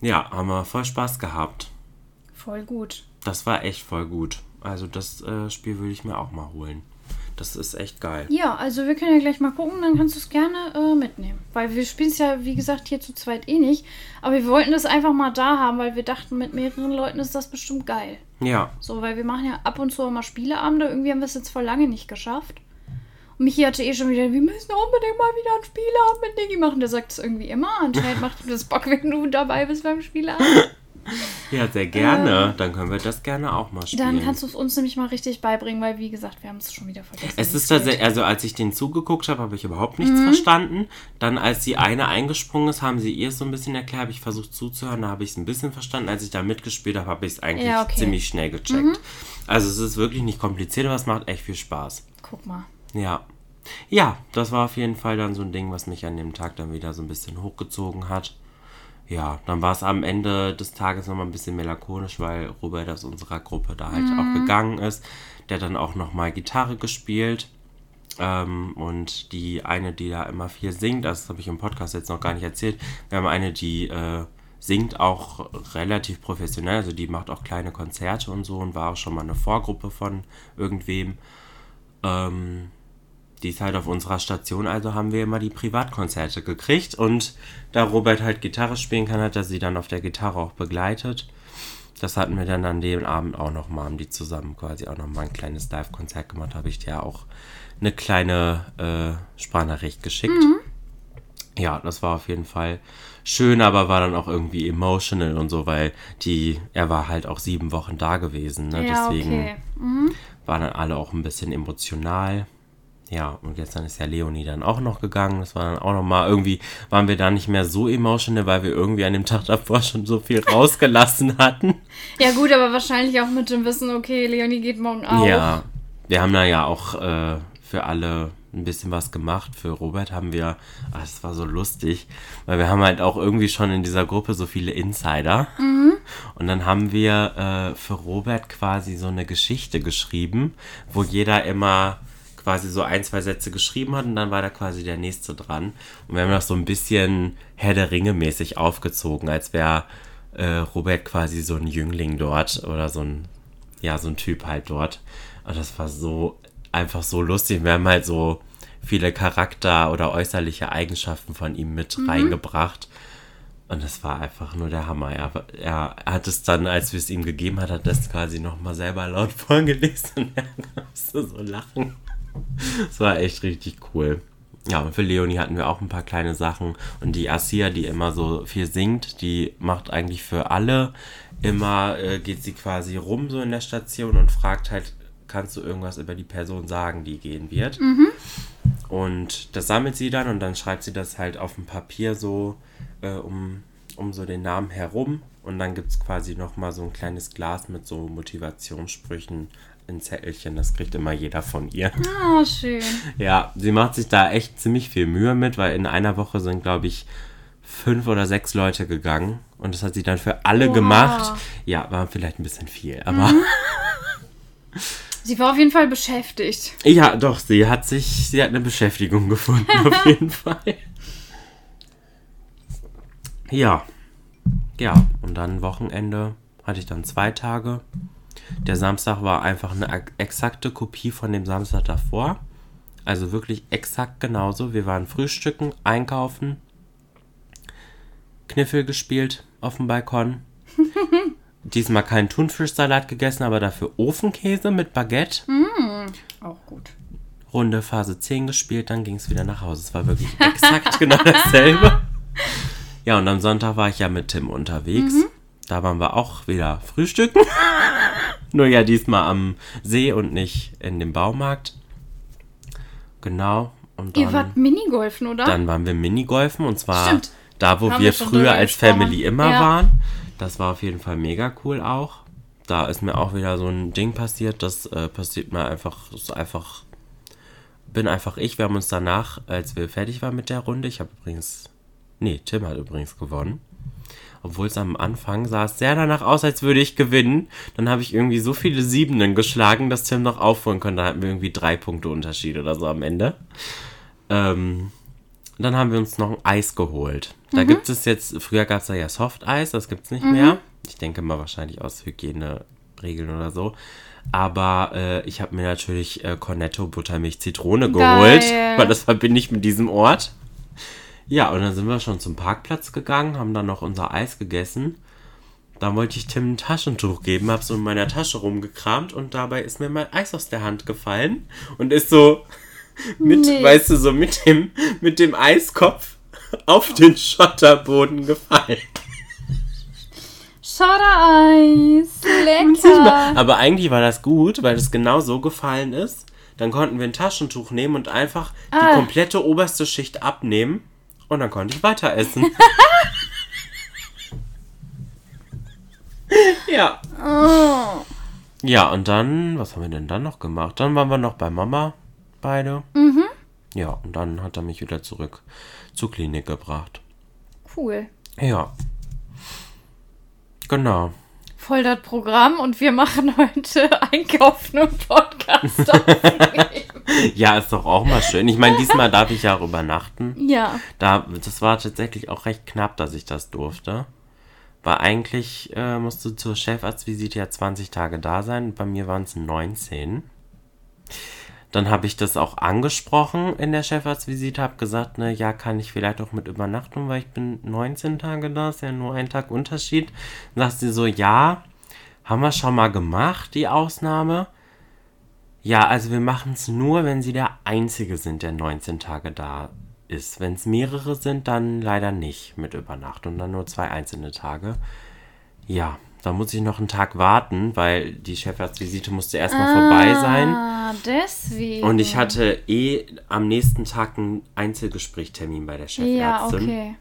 Ja, haben wir voll Spaß gehabt.
Voll gut.
Das war echt voll gut. Also das äh, Spiel würde ich mir auch mal holen. Das ist echt geil.
Ja, also wir können ja gleich mal gucken, dann kannst du es gerne äh, mitnehmen. Weil wir spielen es ja, wie gesagt, hier zu zweit eh nicht. Aber wir wollten das einfach mal da haben, weil wir dachten, mit mehreren Leuten ist das bestimmt geil.
Ja,
So, weil wir machen ja ab und zu auch mal Spieleabende. Irgendwie haben wir es jetzt vor lange nicht geschafft. Und Michi hatte eh schon wieder, wir müssen unbedingt mal wieder einen Spieleabend mit Niki machen. Der sagt es irgendwie immer. Anscheinend macht ihm das Bock, wenn du dabei bist beim Spieleabend.
ja, sehr gerne. Dann können wir das gerne auch mal spielen.
Dann kannst du es uns nämlich mal richtig beibringen, weil, wie gesagt, wir haben es schon wieder vergessen.
es ist tatsächlich, also als ich den zugeguckt habe, habe ich überhaupt
Mhm.
nichts verstanden. Dann, als die eine eingesprungen ist, haben sie ihr es so ein bisschen erklärt, habe ich versucht zuzuhören, da habe ich es ein bisschen verstanden. Als ich da mitgespielt habe, habe ich es eigentlich
Ja, okay. Mhm.
ziemlich schnell gecheckt. Also es ist wirklich nicht kompliziert, aber es macht echt viel Spaß.
Guck mal.
Ja. Ja, das war auf jeden Fall dann so ein Ding, was mich an dem Tag dann wieder so ein bisschen hochgezogen hat. Ja, dann war es am Ende des Tages nochmal ein bisschen melancholisch, weil Robert aus unserer Gruppe da halt auch gegangen ist. Der hat dann auch nochmal Gitarre gespielt. Ähm, und die eine, die da immer viel singt, das habe ich im Podcast jetzt noch gar nicht erzählt. Wir haben eine, die äh, singt auch relativ professionell, also die macht auch kleine Konzerte und so und war auch schon mal eine Vorgruppe von irgendwem. Ähm, die ist halt auf unserer Station, also haben wir immer die Privatkonzerte gekriegt. Und da Robert halt Gitarre spielen kann, hat er sie dann auf der Gitarre auch begleitet. Das hatten wir dann an dem Abend auch nochmal, haben die zusammen quasi auch nochmal ein kleines Live-Konzert gemacht. Habe ich dir auch eine kleine äh, Sprachnachricht geschickt. Ja, das war auf jeden Fall schön, aber war dann auch irgendwie emotional und so, weil die, er war halt auch sieben Wochen da gewesen. Ne?
Ja,
Deswegen
okay. Mhm.
waren dann alle auch ein bisschen emotional. Ja, und gestern ist ja Leonie dann auch noch gegangen. Das war dann auch nochmal, irgendwie waren wir da nicht mehr so emotional, weil wir irgendwie an dem Tag davor schon so viel rausgelassen hatten.
Ja, gut, aber wahrscheinlich auch mit dem Wissen, okay, Leonie geht morgen auch.
Ja, wir haben da ja auch äh, für alle ein bisschen was gemacht. Für Robert haben wir, ach, das war so lustig, weil wir haben halt auch irgendwie schon in dieser Gruppe so viele Insider. Und dann haben wir äh, für Robert quasi so eine Geschichte geschrieben, wo jeder immer quasi so ein, zwei Sätze geschrieben hat und dann war da quasi der nächste dran. Und wir haben das so ein bisschen Herr der Ringe mäßig aufgezogen, als wäre äh, Robert quasi so ein Jüngling dort oder so ein, ja, so ein Typ halt dort. Und das war so, einfach so lustig. Wir haben halt so viele Charakter- oder äußerliche Eigenschaften von ihm mit reingebracht. Und das war einfach nur der Hammer. Er, er hat es dann, als wir es ihm gegeben hat, hat das quasi nochmal selber laut vorgelesen und er musste so lachen. Das war echt richtig cool. Ja, und für Leonie hatten wir auch ein paar kleine Sachen. Und die Asia, die immer so viel singt, die macht eigentlich für alle immer, äh, geht sie quasi rum so in der Station und fragt halt, kannst du irgendwas über die Person sagen, die gehen wird? Und das sammelt sie dann und dann schreibt sie das halt auf dem Papier so äh, um, um so den Namen herum. Und dann gibt es quasi nochmal so ein kleines Glas mit so Motivationssprüchen in Zettelchen. Das kriegt immer jeder von ihr.
Ah, schön.
Ja, sie macht sich da echt ziemlich viel Mühe mit, weil in einer Woche sind, glaube ich, fünf oder sechs Leute gegangen. Und das hat sie dann für alle
Wow.
gemacht. Ja, war vielleicht ein bisschen viel, aber
Sie war auf jeden Fall beschäftigt.
ja, doch, sie hat sich, sie hat eine Beschäftigung gefunden, auf jeden Fall. Ja, ja, und dann Wochenende hatte ich dann zwei Tage. Der Samstag war einfach eine ex- exakte Kopie von dem Samstag davor. Also wirklich exakt genauso. Wir waren frühstücken, einkaufen, Kniffel gespielt auf dem Balkon. Diesmal keinen Thunfischsalat gegessen, aber dafür Ofenkäse mit Baguette.
Auch gut.
Runde Phase 10 gespielt, dann ging es wieder nach Hause. Es war wirklich exakt genau dasselbe. Ja, und am Sonntag war ich ja mit Tim unterwegs. Da waren wir auch wieder frühstücken. Nur ja diesmal am See und nicht in dem Baumarkt. Genau. Und
Ihr
dann,
wart Minigolfen, oder?
dann waren wir Minigolfen und zwar
Stimmt.
da, wo
Haben
wir früher als
gesprochen.
Family immer
Ja.
waren. Das war auf jeden Fall mega cool auch. Da ist mir auch wieder so ein Ding passiert. Das äh, passiert mir einfach, ist einfach, bin einfach ich. Wir haben uns danach, als wir fertig waren mit der Runde, ich habe übrigens, nee, Tim hat übrigens gewonnen. Obwohl es am Anfang sah es sehr danach aus, als würde ich gewinnen. Dann habe ich irgendwie so viele Siebenen geschlagen, dass Tim noch aufholen konnte. Da hatten wir irgendwie drei Punkte Unterschied oder so am Ende. Ähm, dann haben wir uns noch ein Eis geholt. Da gibt es jetzt, früher gab es ja Softeis, das gibt es nicht mehr. Ich denke mal wahrscheinlich aus Hygieneregeln oder so. Aber äh, ich habe mir natürlich äh, Cornetto Buttermilch Zitrone geholt,
Geil.
weil das verbinde ich mit diesem Ort. Ja, und dann sind wir schon zum Parkplatz gegangen, haben dann noch unser Eis gegessen. Da wollte ich Tim ein Taschentuch geben, habe so in meiner Tasche rumgekramt und dabei ist mir mein Eis aus der Hand gefallen und ist so mit,
Nee.
weißt du, so mit dem, mit dem Eiskopf auf den Schotterboden gefallen.
Schottereis. Lecker.
Aber eigentlich war das gut, weil es genau so gefallen ist. Dann konnten wir ein Taschentuch nehmen und einfach die
Ah.
komplette oberste Schicht abnehmen und dann konnte ich weiter essen. ja.
Oh.
Ja, und dann, was haben wir denn dann noch gemacht? Dann waren wir noch bei Mama, beide. Mhm. Ja, und dann hat er mich wieder zurück zur Klinik gebracht.
Cool.
Ja. Genau.
Voll das Programm und wir machen heute Einkaufen und Podcast aufnehmen.
Ja, ist doch auch mal schön. Ich meine, diesmal darf ich ja auch übernachten.
ja.
Da, das war tatsächlich auch recht knapp, dass ich das durfte. Weil eigentlich äh, musst du zur Chefarztvisite ja 20 Tage da sein. Bei mir waren es 19. Dann habe ich das auch angesprochen in der Chefarztvisite, habe gesagt, ne, ja, kann ich vielleicht auch mit Übernachtung, weil ich bin 19 Tage da, ist ja nur ein Tag Unterschied. Dann sagt sie so, ja, haben wir schon mal gemacht, die Ausnahme. Ja, also wir machen es nur, wenn sie der Einzige sind, der 19 Tage da ist. Wenn es mehrere sind, dann leider nicht mit Übernachtung, dann nur zwei einzelne Tage. Ja, da muss ich noch einen Tag warten, weil die Chefarztvisite musste erstmal vorbei sein.
Ah, deswegen.
Und ich hatte eh am nächsten Tag einen Einzelgesprächtermin bei der Chefärztin.
Ja, okay.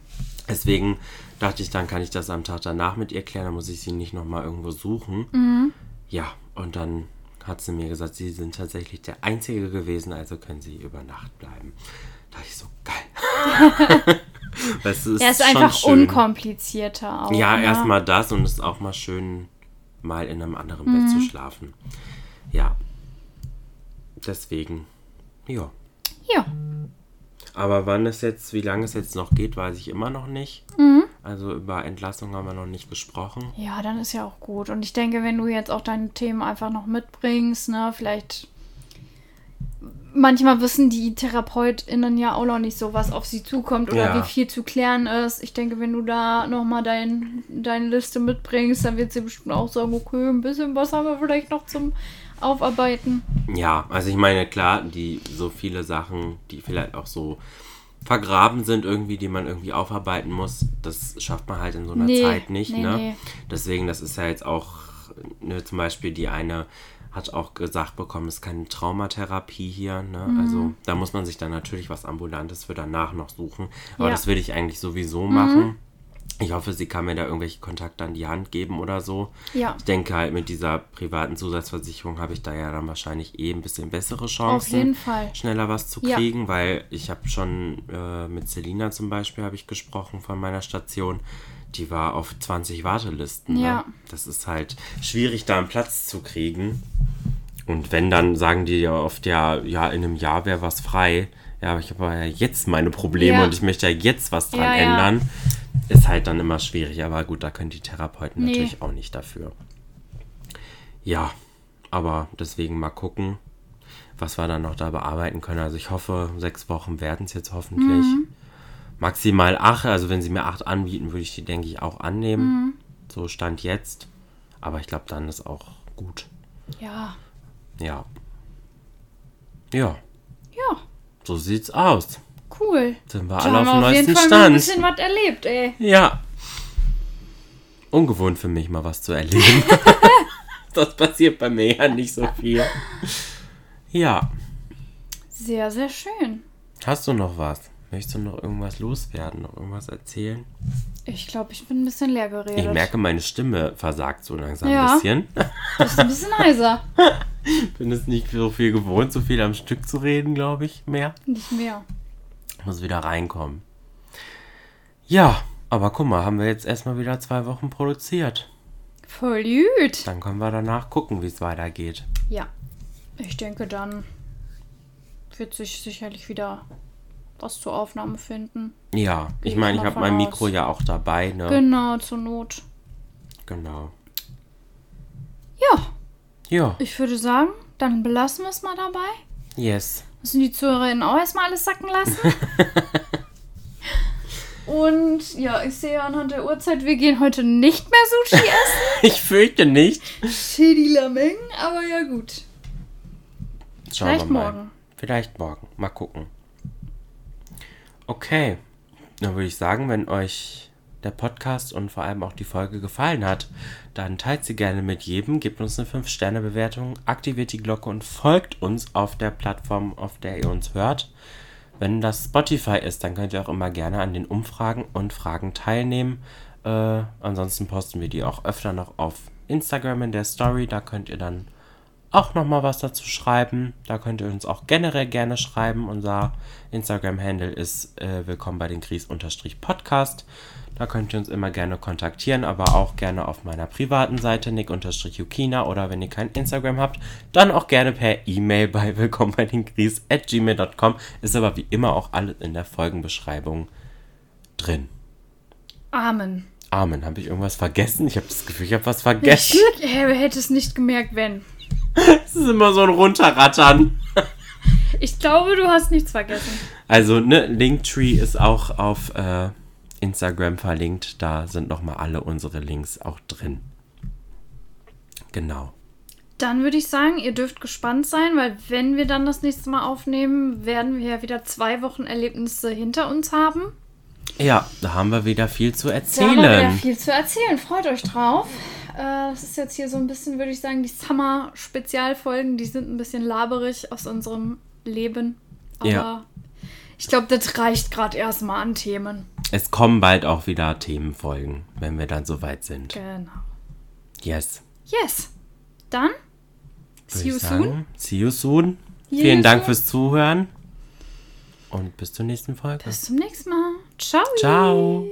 Deswegen dachte ich, dann kann ich das am Tag danach mit ihr klären, dann muss ich sie nicht nochmal irgendwo suchen.
Mhm.
Ja, und dann hat sie mir gesagt, sie sind tatsächlich der Einzige gewesen, also können sie über Nacht bleiben. Da dachte ich so, geil. weißt du, es
Ja, ist einfach
schön.
unkomplizierter auch.
Ja,
ne?
erstmal das und es ist auch mal schön, mal in einem anderen
Mhm.
Bett zu schlafen. Ja. Deswegen, ja.
Ja.
Aber wann es jetzt, wie lange es jetzt noch geht, weiß ich immer noch nicht.
Mhm.
Also über Entlassung haben wir noch nicht gesprochen.
Ja, dann ist ja auch gut. Und ich denke, wenn du jetzt auch deine Themen einfach noch mitbringst, ne, vielleicht. Manchmal wissen die TherapeutInnen ja auch noch nicht so, was auf sie zukommt oder
Ja.
wie viel zu klären ist. Ich denke, wenn du da nochmal dein, deine Liste mitbringst, dann wird sie bestimmt auch sagen, okay, ein bisschen was haben wir vielleicht noch zum Aufarbeiten.
Ja, also ich meine, klar, die so viele Sachen, die vielleicht auch so vergraben sind irgendwie, die man irgendwie aufarbeiten muss, das schafft man halt in so einer
Nee,
Zeit nicht,
nee,
ne?
nee.
Deswegen, das ist ja jetzt auch, ne, zum Beispiel die eine hat auch gesagt bekommen, es ist keine Traumatherapie hier, ne?
Mhm.
Also da muss man sich dann natürlich was Ambulantes für danach noch suchen. Aber
Ja.
das würde ich eigentlich sowieso
Mhm.
Ich hoffe, sie kann mir da irgendwelche Kontakte an die Hand geben oder so.
Ja.
Ich denke halt, mit dieser privaten Zusatzversicherung habe ich da ja dann wahrscheinlich eh ein bisschen bessere Chancen,
Auf jeden Fall.
schneller was zu
Ja.
kriegen, weil ich habe schon äh, mit Selina zum Beispiel habe ich gesprochen von meiner Station. Die war auf 20 Wartelisten.
Ja.
Ne? Das ist halt schwierig, da einen Platz zu kriegen. Und wenn, dann sagen die ja oft, ja, ja, in einem Jahr wäre was frei. Ja, aber ich habe ja jetzt meine Probleme
Ja.
und ich möchte ja jetzt was dran
Ja, ja.
ändern. Ist halt dann immer schwierig, aber gut, da können die Therapeuten
Nee.
natürlich auch nicht dafür. Ja, aber deswegen mal gucken, was wir dann noch da bearbeiten können. Also ich hoffe, sechs Wochen werden es jetzt hoffentlich.
Mhm.
Maximal acht, also wenn sie mir acht anbieten, würde ich die, denke ich, auch annehmen.
Mhm.
So stand jetzt. Aber ich glaube, dann ist auch gut.
Ja.
Ja. Ja,
Ja.
so sieht's aus.
Cool.
Sind wir
Da
alle
haben
auf
wir
dem
auf jeden
neuesten
Fall mal ein
Stand.
bisschen was erlebt, ey.
Ja. Ungewohnt für mich, mal was zu erleben. das passiert bei mir ja nicht so viel. Ja.
Sehr, sehr schön.
Hast du noch was? Möchtest du noch irgendwas loswerden? Noch irgendwas erzählen?
Ich glaube, ich bin ein bisschen leer geredet.
Ich merke, meine Stimme versagt so langsam
Ja.
ein bisschen.
Du bist ein bisschen heiser.
Bin es nicht so viel gewohnt, so viel am Stück zu reden, glaube ich, mehr.
Nicht mehr.
Muss wieder reinkommen. Ja, aber guck mal, haben wir jetzt erstmal wieder zwei Wochen produziert.
Voll gut.
Dann können wir danach gucken, wie es weitergeht.
Ja. Ich denke, dann wird sich sicherlich wieder was zur Aufnahme finden.
Ja,
Gehe
ich meine, ich habe mein
aus.
Mikro ja auch dabei, ne?
Genau, zur Not.
Genau.
Ja,
Ja,
ich würde sagen, dann belassen wir es mal dabei.
yes.
Müssen die Zuhörerinnen auch erstmal alles sacken lassen. Und ja, ich sehe anhand der Uhrzeit, wir gehen heute nicht mehr Sushi essen.
Ich fürchte nicht.
Shady Lameng, aber ja gut.
Schauen
Vielleicht morgen.
Vielleicht morgen. Mal gucken. Okay. Dann würde ich sagen, wenn euch der Podcast und vor allem auch die Folge gefallen hat, dann teilt sie gerne mit jedem, gebt uns eine 5-Sterne-Bewertung, aktiviert die Glocke und folgt uns auf der Plattform, auf der ihr uns hört. Wenn das Spotify ist, dann könnt ihr auch immer gerne an den Umfragen und Fragen teilnehmen. Äh, ansonsten posten wir die auch öfter noch auf Instagram in der Story. Da könnt ihr dann auch nochmal was dazu schreiben. Da könnt ihr uns auch generell gerne schreiben. Unser Instagram-Handle ist äh, willkommen bei den Gries-Podcast. Da könnt ihr uns immer gerne kontaktieren, aber auch gerne auf meiner privaten Seite nick-yukina oder wenn ihr kein Instagram habt, dann auch gerne per E-Mail bei willkommen bei den Gries at gmail.com. Ist aber wie immer auch alles in der Folgenbeschreibung drin.
Amen.
Amen. Habe ich irgendwas vergessen? Ich habe das Gefühl, ich habe was vergessen.
Ich hätte es nicht gemerkt, wenn.
Es ist immer so ein Runterrattern.
Ich glaube, du hast nichts vergessen.
Also, ne, Linktree ist auch auf äh, Instagram verlinkt. Da sind nochmal alle unsere Links auch drin. Genau.
Dann würde ich sagen, ihr dürft gespannt sein, weil wenn wir dann das nächste Mal aufnehmen, werden wir ja wieder zwei Wochen Erlebnisse hinter uns haben.
Ja, da haben wir wieder viel zu
Da haben wir wieder
erzählen.
viel zu erzählen. Freut euch drauf. Äh, Das ist jetzt hier so ein bisschen, würde ich sagen, die Summer-Spezialfolgen. Die sind ein bisschen laberig aus unserem Leben. Aber
Ja.
ich glaube, das reicht gerade erstmal an Themen.
Es kommen bald auch wieder Themenfolgen, wenn wir dann soweit sind.
Genau.
Yes.
Yes. Dann, see you
ich
soon.
sagen, See you soon.
See
Vielen Dank fürs Zuhören. Und bis zur nächsten Folge.
Bis zum nächsten Mal. Ciao.
Ciao.